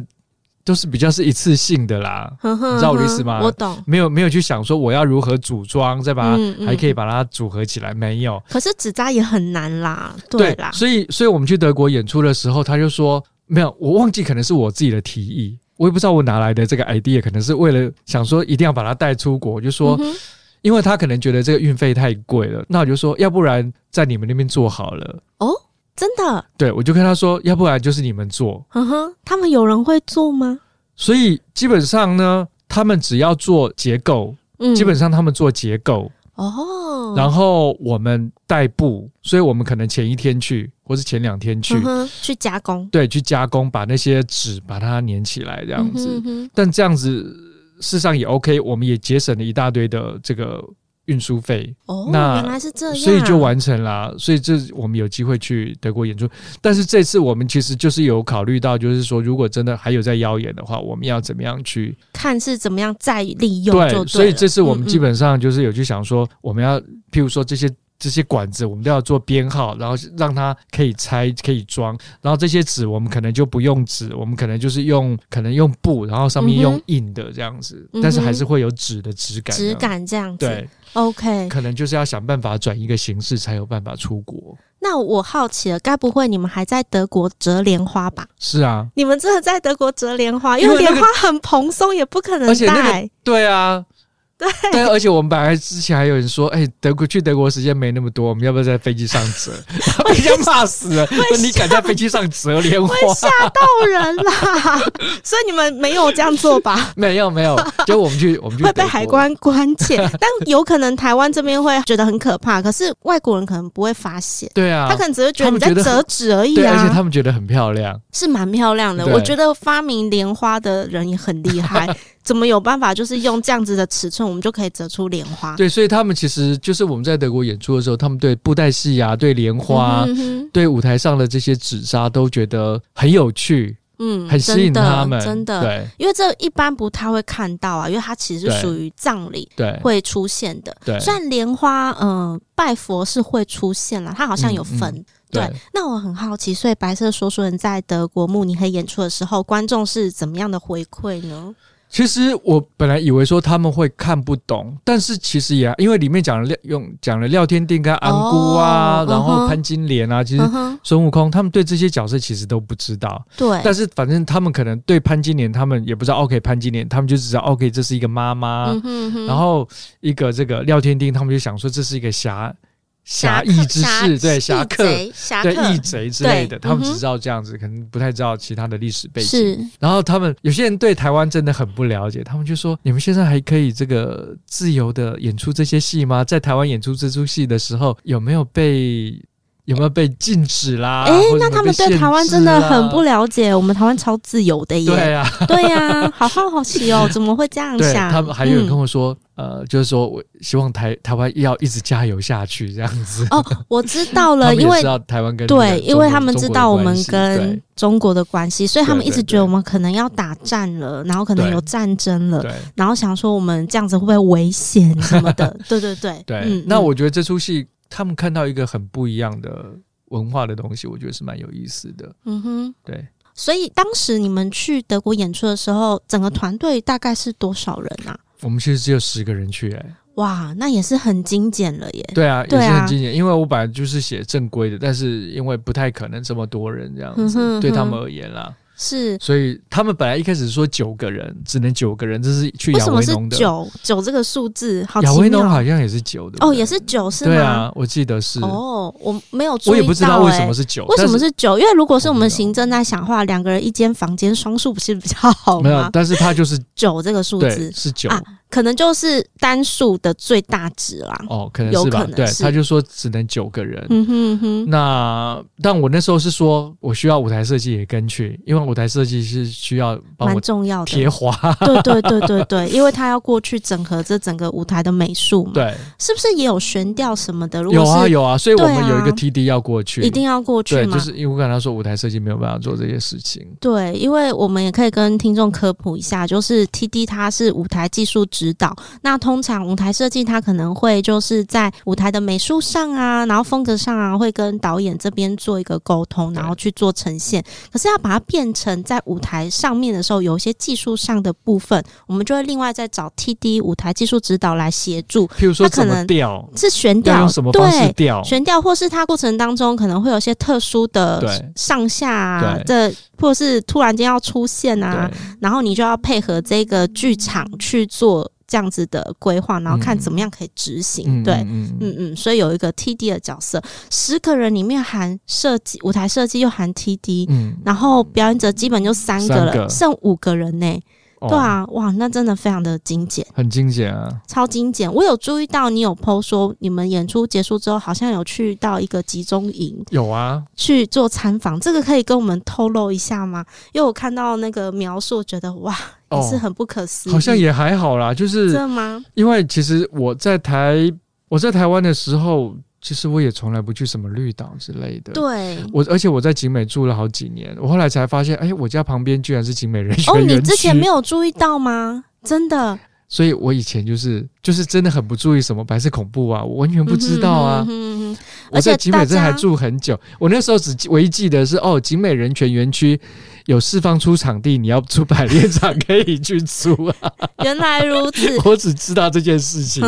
都是比较是一次性的啦。你知道我的意思吗？我懂。没有没有去想说我要如何组装，再把它还可以把它组合起来，没有。可是纸扎也很难啦，对啦。所以所以我们去德国演出的时候，他就说。没有，我忘记，可能是我自己的提议，我也不知道我哪来的这个 idea，可能是为了想说一定要把它带出国，我就说，嗯、因为他可能觉得这个运费太贵了，那我就说，要不然在你们那边做好了。哦，真的？对，我就跟他说，要不然就是你们做。嗯哼，他们有人会做吗？所以基本上呢，他们只要做结构，嗯、基本上他们做结构。哦，然后我们代步，所以我们可能前一天去，或是前两天去，嗯、去加工，对，去加工，把那些纸把它粘起来，这样子。嗯、哼哼，但这样子事实上也 OK，我们也节省了一大堆的这个。运输费哦，那原来是这样，所以就完成了。所以这我们有机会去德国演出，但是这次我们其实就是有考虑到，就是说如果真的还有在邀演的话，我们要怎么样去看是怎么样再利用對。对，所以这次我们基本上就是有去想说，我们要譬如说这些。这些管子我们都要做编号，然后让它可以拆可以装。然后这些纸我们可能就不用纸，我们可能就是用可能用布，然后上面用印的这样子，嗯、但是还是会有纸的质感。质感这样子。对，OK。可能就是要想办法转一个形式，才有办法出国。那我好奇了，该不会你们还在德国折莲花吧？是啊，你们真的在德国折莲花，因为莲花很蓬松，也不可能带。对啊。对，对，而且我们本来之前还有人说，哎、欸，德国去德国时间没那么多，我们要不要在飞机上折？被人家骂死了！说你敢在飞机上折莲花？会吓到人啦！所以你们没有这样做吧？没有，没有。就我们去，我们去会被海关关切，但有可能台湾这边会觉得很可怕，可是外国人可能不会发现。对啊，他可能只是觉得你在折纸而已啊。而且他们觉得很漂亮，是蛮漂亮的。我觉得发明莲花的人也很厉害。怎么有办法？就是用这样子的尺寸，我们就可以折出莲花。对，所以他们其实就是我们在德国演出的时候，他们对布袋戏啊、对莲花、嗯、哼哼对舞台上的这些纸扎都觉得很有趣，嗯，很吸引他们。真的，真的对，因为这一般不太会看到啊，因为它其实是属于葬礼对会出现的。对，虽然莲花嗯、呃、拜佛是会出现了，它好像有分。嗯嗯对，对，那我很好奇，所以白色说书人在德国慕尼黑演出的时候，观众是怎么样的回馈呢？其实我本来以为说他们会看不懂，但是其实也因为里面讲了廖用讲了廖天定跟安姑啊，哦、然后潘金莲啊，其实孙悟空他们对这些角色其实都不知道。对，但是反正他们可能对潘金莲他们也不知道。OK，潘金莲他们就只知道 OK，这是一个妈妈。嗯哼哼，然后一个这个廖天定他们就想说这是一个侠。侠义之士，对侠客，对义贼之类的，他们只知道这样子，可能不太知道其他的历史背景。然后他们有些人对台湾真的很不了解，他们就说：“你们现在还可以这个自由的演出这些戏吗？在台湾演出这出戏的时候，有没有被？”有没有被禁止啦？哎、欸，那他们对台湾真的很不了解。我们台湾超自由的耶。对呀、啊，对好好好奇哦，怎么会这样想？他们还有人跟我说，嗯、呃，就是说我希望台台湾要一直加油下去，这样子。哦，我知道了，因为知道台湾跟对，因为他们知道我们跟中国的关系，所以他们一直觉得我们可能要打战了，然后可能有战争了，对，然后想说我们这样子会不会危险什么的？对对对，对。嗯、那我觉得这出戏。他们看到一个很不一样的文化的东西，我觉得是蛮有意思的。嗯哼，对。所以当时你们去德国演出的时候，整个团队大概是多少人啊？我们其实只有十个人去、欸，哎，哇，那也是很精简了耶。对啊，也是很精简，因为我本来就是写正规的，但是因为不太可能这么多人这样子，嗯、哼哼对他们而言啦。是，所以他们本来一开始说九个人，只能九个人，这是去亚维农的。九九这个数字，好亚维农好像也是九的。哦，也是九是吗？对啊，我记得是。哦，我没有注意到、欸，我也不知道为什么是九。为什么是九？因为如果是我们行政在想话，两个人一间房间，双数不是比较好吗？没有，但是他就是九这个数字是九。啊可能就是单数的最大值啦。哦，可能是吧。对，他就说只能九个人。嗯哼哼。那但我那时候是说我需要舞台设计也跟去，因为舞台设计是需要蛮重要的贴花。对对对对对，因为他要过去整合这整个舞台的美术嘛。对。是不是也有悬吊什么的？如果有啊有啊，所以我们有一个 TD 要过去，一定要过去。吗，就是因为我跟他说舞台设计没有办法做这些事情。对，因为我们也可以跟听众科普一下，就是 TD 它是舞台技术指导。那通常舞台设计它可能会就是在舞台的美术上啊，然后风格上啊，会跟导演这边做一个沟通，然后去做呈现。可是要把它变成在舞台上面的时候，有一些技术上的部分，我们就会另外再找 TD 舞台技术指导来协助。譬如说可能吊，是悬吊，用什么方式吊？悬吊，或是它过程当中可能会有些特殊的上下啊，这或是突然间要出现啊，然后你就要配合这个剧场去做。这样子的规划，然后看怎么样可以执行。嗯、对，嗯嗯嗯，所以有一个 TD 的角色，十个人里面含设计、舞台设计又含 TD，嗯，然后表演者基本就三个了，个剩五个人呢。对啊，哇，那真的非常的精简，很精简啊，超精简。我有注意到你有 PO 说，你们演出结束之后，好像有去到一个集中营，有啊，去做参访，这个可以跟我们透露一下吗？因为我看到那个描述，觉得哇，也是很不可思议。哦，好像也还好啦，就是真的吗？因为其实我在台，我在台湾的时候。其实我也从来不去什么绿岛之类的。对，我而且我在景美住了好几年，我后来才发现，哎，我家旁边居然是景美人。哦，你之前没有注意到吗？真的。所以我以前就是就是真的很不注意什么白色恐怖啊，我完全不知道啊。嗯哼嗯哼，我在景美镇还住很久，我那时候只唯一记得是哦，景美人权园区。有释放出场地，你要租排练场可以去租啊！原来如此，我只知道这件事情，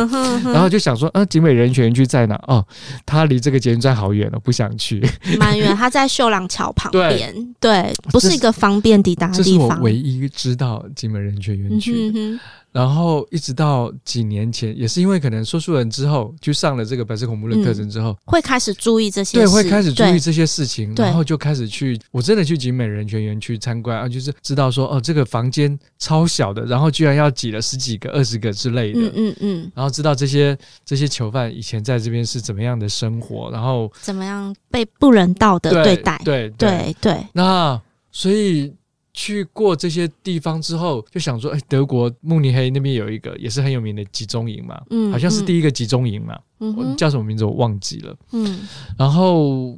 然后就想说，啊，景美人权园区在哪？哦，它离这个捷运站好远了，不想去。蛮远，它在秀朗桥旁边，对，不是一个方便抵达的地方。这是我唯一知道景美人权园区。嗯然后一直到几年前，也是因为可能说书人之后就上了这个白色恐怖的课程之后，嗯、会开始注意这些事，对，会开始注意这些事情，然后就开始去，我真的去景美人权园去参观啊，就是知道说哦，这个房间超小的，然后居然要挤了十几个、二十个之类的，嗯嗯嗯，然后知道这些这些囚犯以前在这边是怎么样的生活，然后怎么样被不人道的对待，对对对，对，那所以。去过这些地方之后，就想说，哎，德国慕尼黑那边有一个也是很有名的集中营嘛，嗯，好像是第一个集中营嘛，嗯，叫什么名字我忘记了，嗯，然后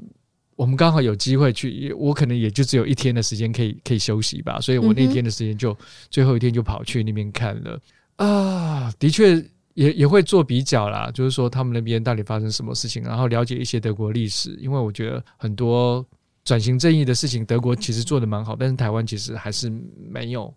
我们刚好有机会去，我可能也就只有一天的时间可以可以休息吧，所以我那天的时间就最后一天就跑去那边看了，啊，的确也也会做比较啦，就是说他们那边到底发生什么事情，然后了解一些德国历史，因为我觉得很多。转型正义的事情，德国其实做的蛮好，但是台湾其实还是没有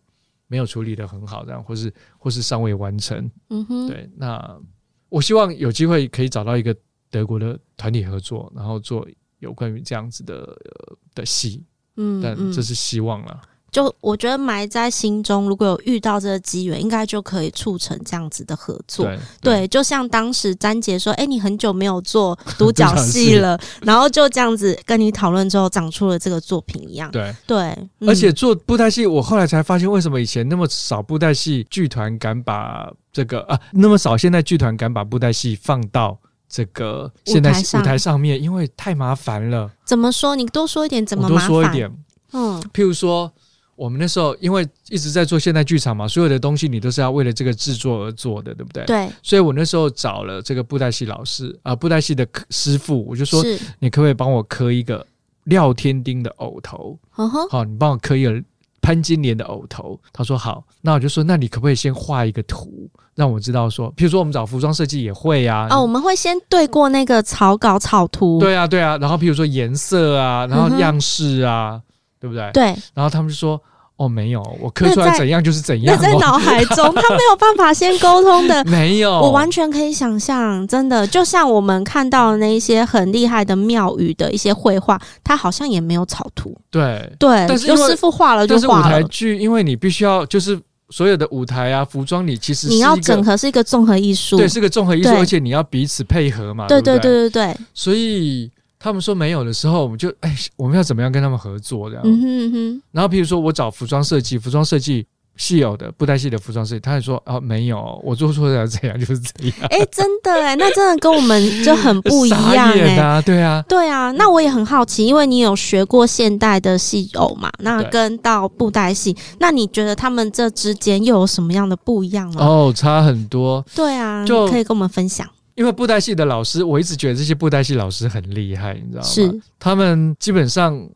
没有处理的很好，这样或是或是尚未完成。嗯哼，对。那我希望有机会可以找到一个德国的团体合作，然后做有关于这样子的、呃、的戏。嗯，但这是希望了。就我觉得埋在心中，如果有遇到这个机缘，应该就可以促成这样子的合作。对，对对，就像当时詹杰说：“哎、欸，你很久没有做独角戏了。”然后就这样子跟你讨论之后，长出了这个作品一样。对对，嗯、而且做布袋戏，我后来才发现，为什么以前那么少布袋戏剧团敢把这个啊，那么少现在剧团敢把布袋戏放到这个现在舞台上面，因为太麻烦了。怎么说？你多说一点，怎么麻烦？多说一点。嗯，譬如说。我们那时候因为一直在做现代剧场嘛，所有的东西你都是要为了这个制作而做的，对不对？对。所以我那时候找了这个布袋戏老师啊、呃，布袋戏的师傅，我就说，你可不可以帮我刻一个廖天丁的偶头？好、uh huh. 你帮我刻一个潘金莲的偶头。他说好，那我就说，那你可不可以先画一个图，让我知道说，譬如说我们找服装设计也会啊。哦，我们会先对过那个草稿草图。对啊，对啊。然后譬如说颜色啊，然后样式啊。Uh huh. 对不对？对，然后他们就说：“哦，没有，我刻出来怎样就是怎样。”那在脑海中，他没有办法先沟通的。没有，我完全可以想象，真的，就像我们看到的那一些很厉害的庙宇的一些绘画，它好像也没有草图。对对，但是就师傅画了就画了。就是舞台剧，因为你必须要，就是所有的舞台啊、服装，你其实你要整合是一个综合艺术，对，是个综合艺术，而且你要彼此配合嘛。对对对对对，所以。他们说没有的时候，我们就哎，我们要怎么样跟他们合作这样？嗯哼嗯哼。然后，比如说我找服装设计，服装设计是有的布袋戏的服装设计，他也说哦没有，我做错了这样就是这样。哎、欸，真的哎，那真的跟我们就很不一样 哎、啊。对啊，对啊。那我也很好奇，因为你有学过现代的戏偶嘛，那跟到布袋戏，那你觉得他们这之间又有什么样的不一样吗？哦，差很多。对啊，就可以跟我们分享。因为布袋戏的老师，我一直觉得这些布袋戏老师很厉害，你知道吗？是，他们基本上。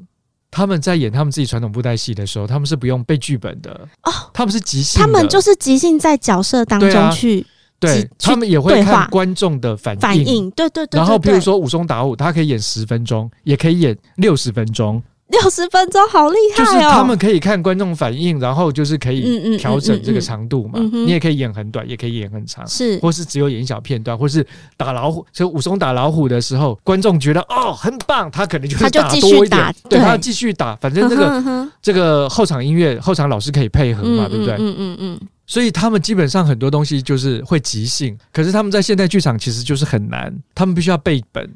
他们在演他们自己传统布袋戏的时候，他们是不用背剧本的哦，他们是即兴，他们就是即兴在角色当中去，对，他们也会看观众的反应，反应，对对对，对。然后，比如说武松打虎，他可以演十分钟，也可以演六十分钟。六十分钟好厉害哦！就是他们可以看观众反应，然后就是可以调整这个长度嘛。嗯嗯嗯嗯、你也可以演很短，也可以演很长，是，或是只有演一小片段，或是打老虎。所以武松打老虎的时候，观众觉得哦很棒，他可能就是打多一点，对，他继续打。反正这个这个后场音乐，后场老师可以配合嘛，嗯、对不对？嗯嗯嗯。所以他们基本上很多东西就是会即兴，可是他们在现代剧场其实就是很难，他们必须要背本。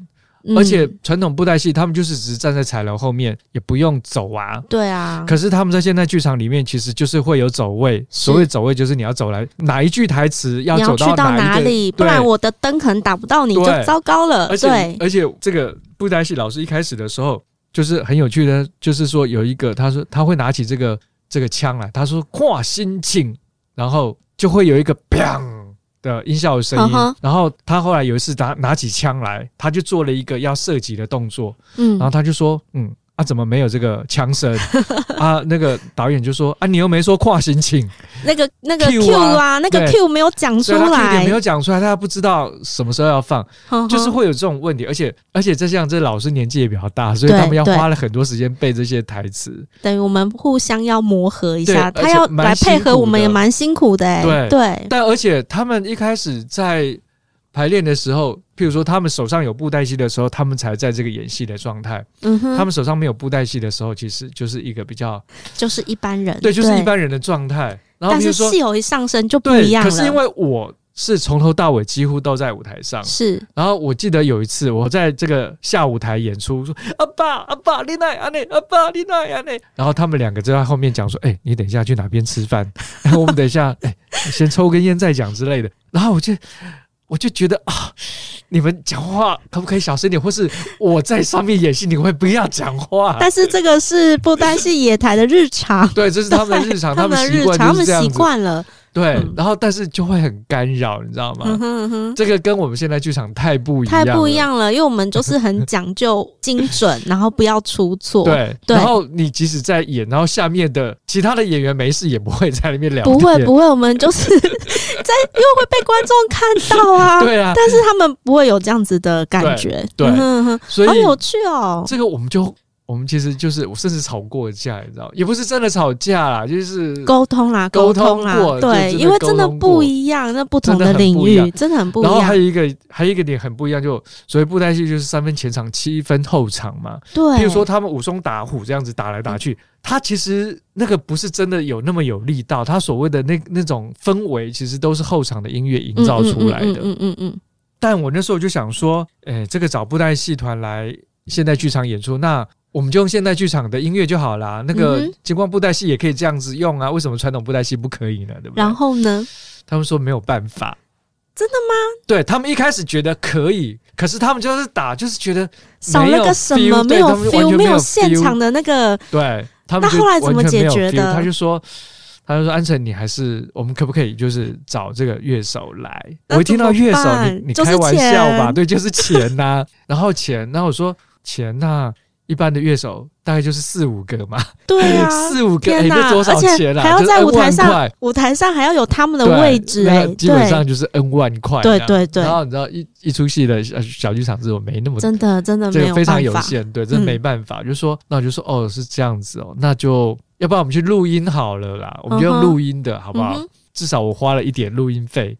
而且传统布袋戏，他们就是只是站在彩楼后面，也不用走啊。对啊。可是他们在现代剧场里面，其实就是会有走位。所谓走位，就是你要走来哪一句台词，要走到哪，里，不然我的灯可能打不到你，就糟糕了。而且，而且这个布袋戏老师一开始的时候，就是很有趣的，就是说有一个，他说他会拿起这个这个枪来，他说跨心情，然后就会有一个砰。的音效的声音，uh. 然后他后来有一次拿拿起枪来，他就做了一个要射击的动作，嗯，然后他就说，嗯。啊，怎么没有这个枪声 啊？那个导演就说：“啊，你又没说跨行请，那个那个 Q 啊，啊那个 Q 没有讲出来，没有讲出来，大家不知道什么时候要放，就是会有这种问题。而且而且，这像这老师年纪也比较大，所以他们要花了很多时间背这些台词。等于我们互相要磨合一下，他要来配合我们也蛮辛苦的、欸。对对，但而且他们一开始在排练的时候。譬如说，他们手上有布袋戏的时候，他们才在这个演戏的状态。嗯哼，他们手上没有布袋戏的时候，其实就是一个比较，就是一般人，对，就是一般人的状态。然后，但是戏偶一上身就不一样了。可是因为我是从头到尾几乎都在舞台上，是。然后我记得有一次我在这个下舞台演出，说：“阿爸，阿爸，你奈阿内？阿爸，你奈阿内？”然后他们两个就在后面讲说：“哎、欸，你等一下去哪边吃饭？然 后我们等一下，哎、欸，先抽根烟再讲之类的。”然后我就。我就觉得啊，你们讲话可不可以小声点？或是我在上面演戏，你会不要讲话？但是这个是不单是野台的日常，对，这是他们的 日常，他们习惯，他们习惯了。对、嗯，然后但是就会很干扰，你知道吗？嗯哼嗯哼，这个跟我们现在剧场太不一样，太不一样了，因为我们就是很讲究精准，然后不要出错。对，然后你即使在演，然后下面的其他的演员没事也不会在里面聊，不会不会，我们就是在，因为会被观众看到啊。对啊，但是他们不会有这样子的感觉。对，所以好有趣哦。这个我们就。我们其实就是，我甚至吵过架，你知道，也不是真的吵架啦，就是沟通啦，沟通啦，对，因为真的不一样，那不同的领域真的很不一样。然后还有一个，还有一个点很不一样，就所谓布袋戏就是三分前场，七分后场嘛。对，比如说他们武松打虎这样子打来打去，他其实那个不是真的有那么有力道，他所谓的那那种氛围，其实都是后场的音乐营造出来的。嗯嗯嗯，嗯，嗯，嗯。但我那时候就想说，哎，这个找布袋戏团来现代剧场演出，那。我们就用现代剧场的音乐就好啦。那个金光布袋戏也可以这样子用啊，为什么传统布袋戏不可以呢？对不对？然后呢？他们说没有办法。真的吗？对，他们一开始觉得可以，可是他们就是打，就是觉得少了个什么，没有 feel，没有现场的那个。对，他们那后来怎么解决的？他就说，他就说，安辰，你还是我们可不可以就是找这个乐手来？我一听到乐手，你你开玩笑吧？对，就是钱呐、啊。然后钱，然后我说钱呐、啊。一般的乐手大概就是四五个嘛，对啊，四五个，哎，那多少钱啊？还要在舞台上，舞台上还要有他们的位置，哎，基本上就是 N 万块。对对对。然后你知道一一出戏的小剧场这种没那么真的真的没有非常有限，对，真的没办法。就说那我就说哦是这样子哦，那就要不然我们去录音好了啦，我们就用录音的好不好？至少我花了一点录音费。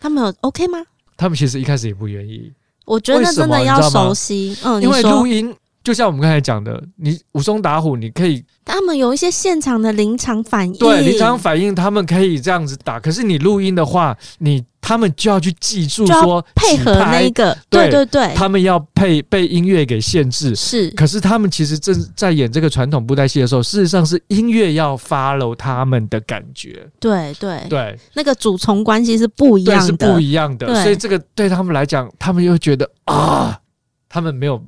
他们有 OK 吗？他们其实一开始也不愿意。我觉得真的要熟悉，嗯，因为录音。就像我们刚才讲的，你武松打虎，你可以他们有一些现场的临场反应，对临场反应，他们可以这样子打。可是你录音的话，你他们就要去记住说配合那一个，对对对，他们要配被音乐给限制。是，可是他们其实正在演这个传统布袋戏的时候，事实上是音乐要 follow 他们的感觉。对对对，那个主从关系是不一样的，是不一样的。所以这个对他们来讲，他们又觉得啊，他们没有。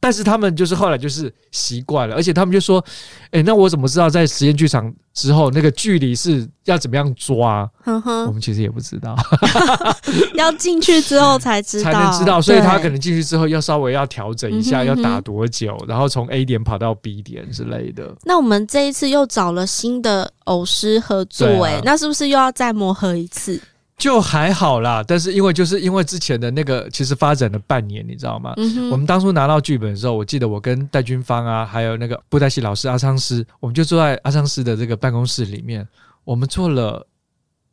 但是他们就是后来就是习惯了，而且他们就说：“哎、欸，那我怎么知道在实验剧场之后那个距离是要怎么样抓？”呵呵，我们其实也不知道，要进去之后才知道，才能知道。所以他可能进去之后要稍微要调整一下，要打多久，然后从 A 点跑到 B 点之类的。那我们这一次又找了新的偶师合作、欸，哎、啊，那是不是又要再磨合一次？就还好啦，但是因为就是因为之前的那个其实发展了半年，你知道吗？嗯、我们当初拿到剧本的时候，我记得我跟戴军芳啊，还有那个布袋戏老师阿昌师，我们就坐在阿昌师的这个办公室里面，我们做了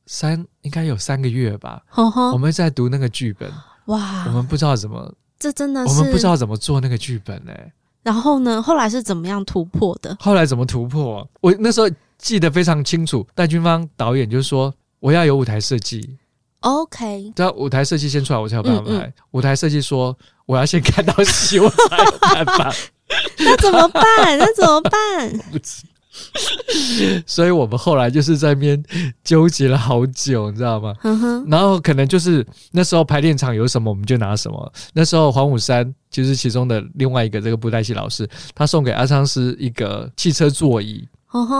三应该有三个月吧。呵呵我们在读那个剧本，哇，我们不知道怎么，这真的是我们不知道怎么做那个剧本呢、欸。然后呢，后来是怎么样突破的？后来怎么突破？我那时候记得非常清楚，戴军芳导演就说。我要有舞台设计，OK。只要舞台设计先出来，我才有办法拍。嗯嗯、舞台设计说，我要先看到戏，我才有办法。那怎么办？那怎么办？不知。所以我们后来就是在那边纠结了好久，你知道吗？然后可能就是那时候排练场有什么，我们就拿什么。那时候黄武山就是其中的另外一个这个布袋戏老师，他送给阿昌师一个汽车座椅。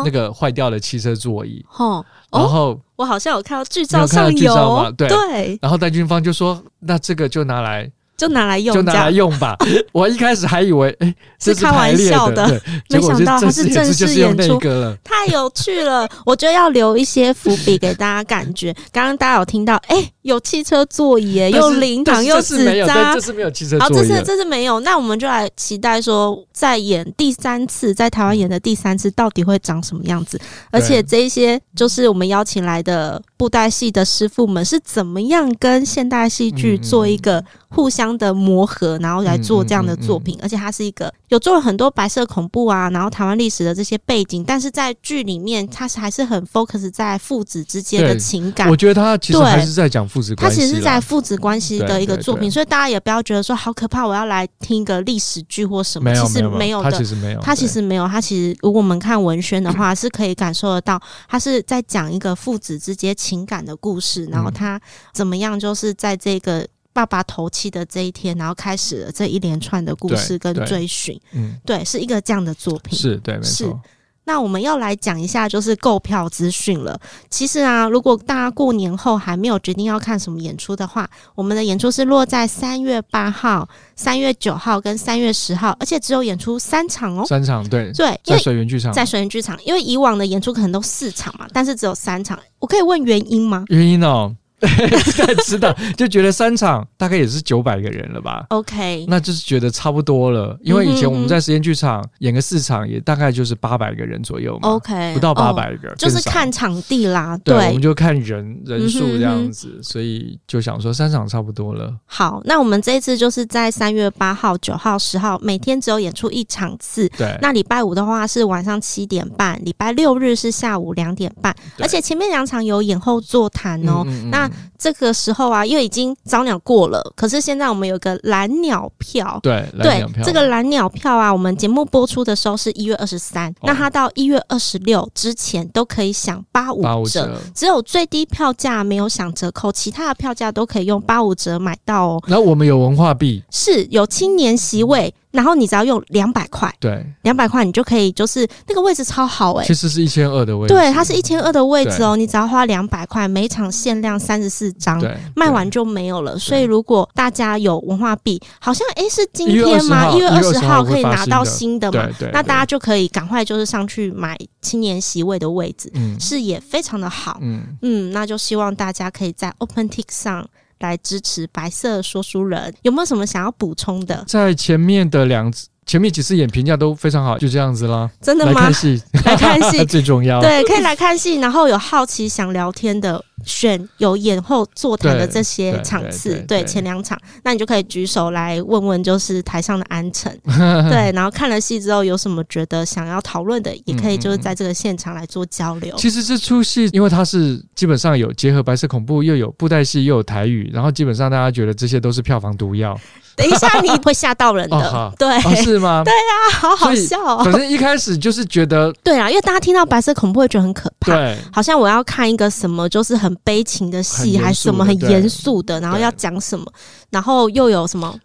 那个坏掉的汽车座椅，哦、然后我好像有看到剧照上有，有。对，对，然后戴军芳就说：“那这个就拿来。”就拿来用，就拿来用吧。我一开始还以为，哎、欸，是开玩笑的，没想到它是正式演出，太有趣了。我觉得要留一些伏笔给大家，感觉刚刚大家有听到，哎、欸，有汽车座椅，又灵堂又纸扎，这是没有汽车座椅，好，这是这是没有。那我们就来期待说，在演第三次，在台湾演的第三次，到底会长什么样子？而且这一些就是我们邀请来的布袋戏的师傅们是怎么样跟现代戏剧做一个互相。的磨合，然后来做这样的作品，而且它是一个有做了很多白色恐怖啊，然后台湾历史的这些背景，但是在剧里面，它是还是很 focus 在父子之间的情感。我觉得他其实还是在讲父子关系，他其实是在父子关系的一个作品，所以大家也不要觉得说好可怕，我要来听一个历史剧或什么，其实没有的，他其实没有，他其实没有，他其实如果我们看文轩的话，是可以感受得到，他是在讲一个父子之间情感的故事，然后他怎么样，就是在这个。爸爸头七的这一天，然后开始了这一连串的故事跟追寻，嗯，对，是一个这样的作品，是对，没错。那我们要来讲一下，就是购票资讯了。其实啊，如果大家过年后还没有决定要看什么演出的话，我们的演出是落在三月八号、三月九号跟三月十号，而且只有演出三场哦，三场，对对，在水源剧场，在水源剧场，因为以往的演出可能都四场嘛，但是只有三场。我可以问原因吗？原因哦。知道，就觉得三场大概也是九百个人了吧？OK，那就是觉得差不多了。因为以前我们在实验剧场演个四场，也大概就是八百个人左右嘛。OK，不到八百个，就是看场地啦。对，我们就看人人数这样子，所以就想说三场差不多了。好，那我们这一次就是在三月八号、九号、十号，每天只有演出一场次。对，那礼拜五的话是晚上七点半，礼拜六日是下午两点半，而且前面两场有演后座谈哦。那这个时候啊，因为已经早鸟过了，可是现在我们有个蓝鸟票，对，票。这个蓝鸟票啊，我们节目播出的时候是一月二十三，那它到一月二十六之前都可以享八五折，只有最低票价没有享折扣，其他的票价都可以用八五折买到哦。然后我们有文化币，是有青年席位。嗯然后你只要用两百块，对，两百块你就可以，就是那个位置超好哎、欸，其实是一千二的位置，对，它是一千二的位置哦，你只要花两百块，每场限量三十四张，卖完就没有了。所以如果大家有文化币，好像哎是今天吗？一月二十号可以拿到新的。嘛？那大家就可以赶快就是上去买青年席位的位置，嗯，视野非常的好，嗯。嗯，那就希望大家可以在 OpenTix 上。来支持白色说书人，有没有什么想要补充的？在前面的两次，前面几次演评价都非常好，就这样子啦。真的吗？来看戏，来看戏 最重要。对，可以来看戏，然后有好奇想聊天的选有演后座谈的这些场次，对前两场，那你就可以举手来问问，就是台上的安城，对，然后看了戏之后有什么觉得想要讨论的，也可以就是在这个现场来做交流。其实这出戏，因为它是基本上有结合白色恐怖，又有布袋戏，又有台语，然后基本上大家觉得这些都是票房毒药。等一下，你会吓到人的，哦、对、哦，是吗？对啊，好好笑哦。反正一开始就是觉得，对啊，因为大家听到白色恐怖会觉得很可怕，对，好像我要看一个什么，就是很悲情的戏，还是什么很严肃的，然后要讲什么，然后又有什么？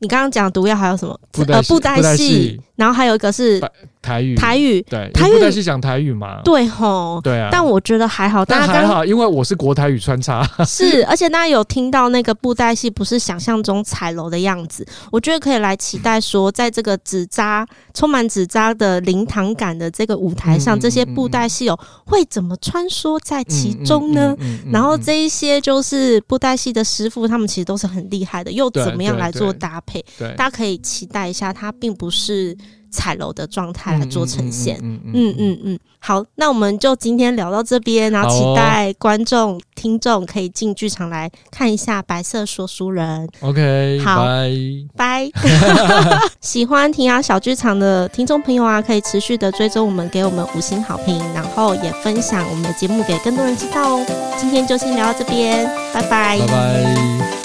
你刚刚讲毒药还有什么？呃，布袋戏，然后还有一个是。台语，台语，对，台语布袋戏讲台语嘛？对吼，对啊。但我觉得还好，但还好，因为我是国台语穿插。是，而且大家有听到那个布袋戏不是想象中彩楼的样子，我觉得可以来期待说，在这个纸扎充满纸扎的灵堂感的这个舞台上，这些布袋戏友会怎么穿梭在其中呢？然后这一些就是布袋戏的师傅，他们其实都是很厉害的，又怎么样来做搭配？对，大家可以期待一下，它并不是。彩楼的状态来做呈现，嗯嗯嗯嗯，好，那我们就今天聊到这边，然后期待观众、哦、听众可以进剧场来看一下《白色说书人》。OK，好，拜拜。喜欢庭雅小剧场的听众朋友啊，可以持续的追踪我们，给我们五星好评，然后也分享我们的节目给更多人知道哦。今天就先聊到这边，拜拜，拜拜。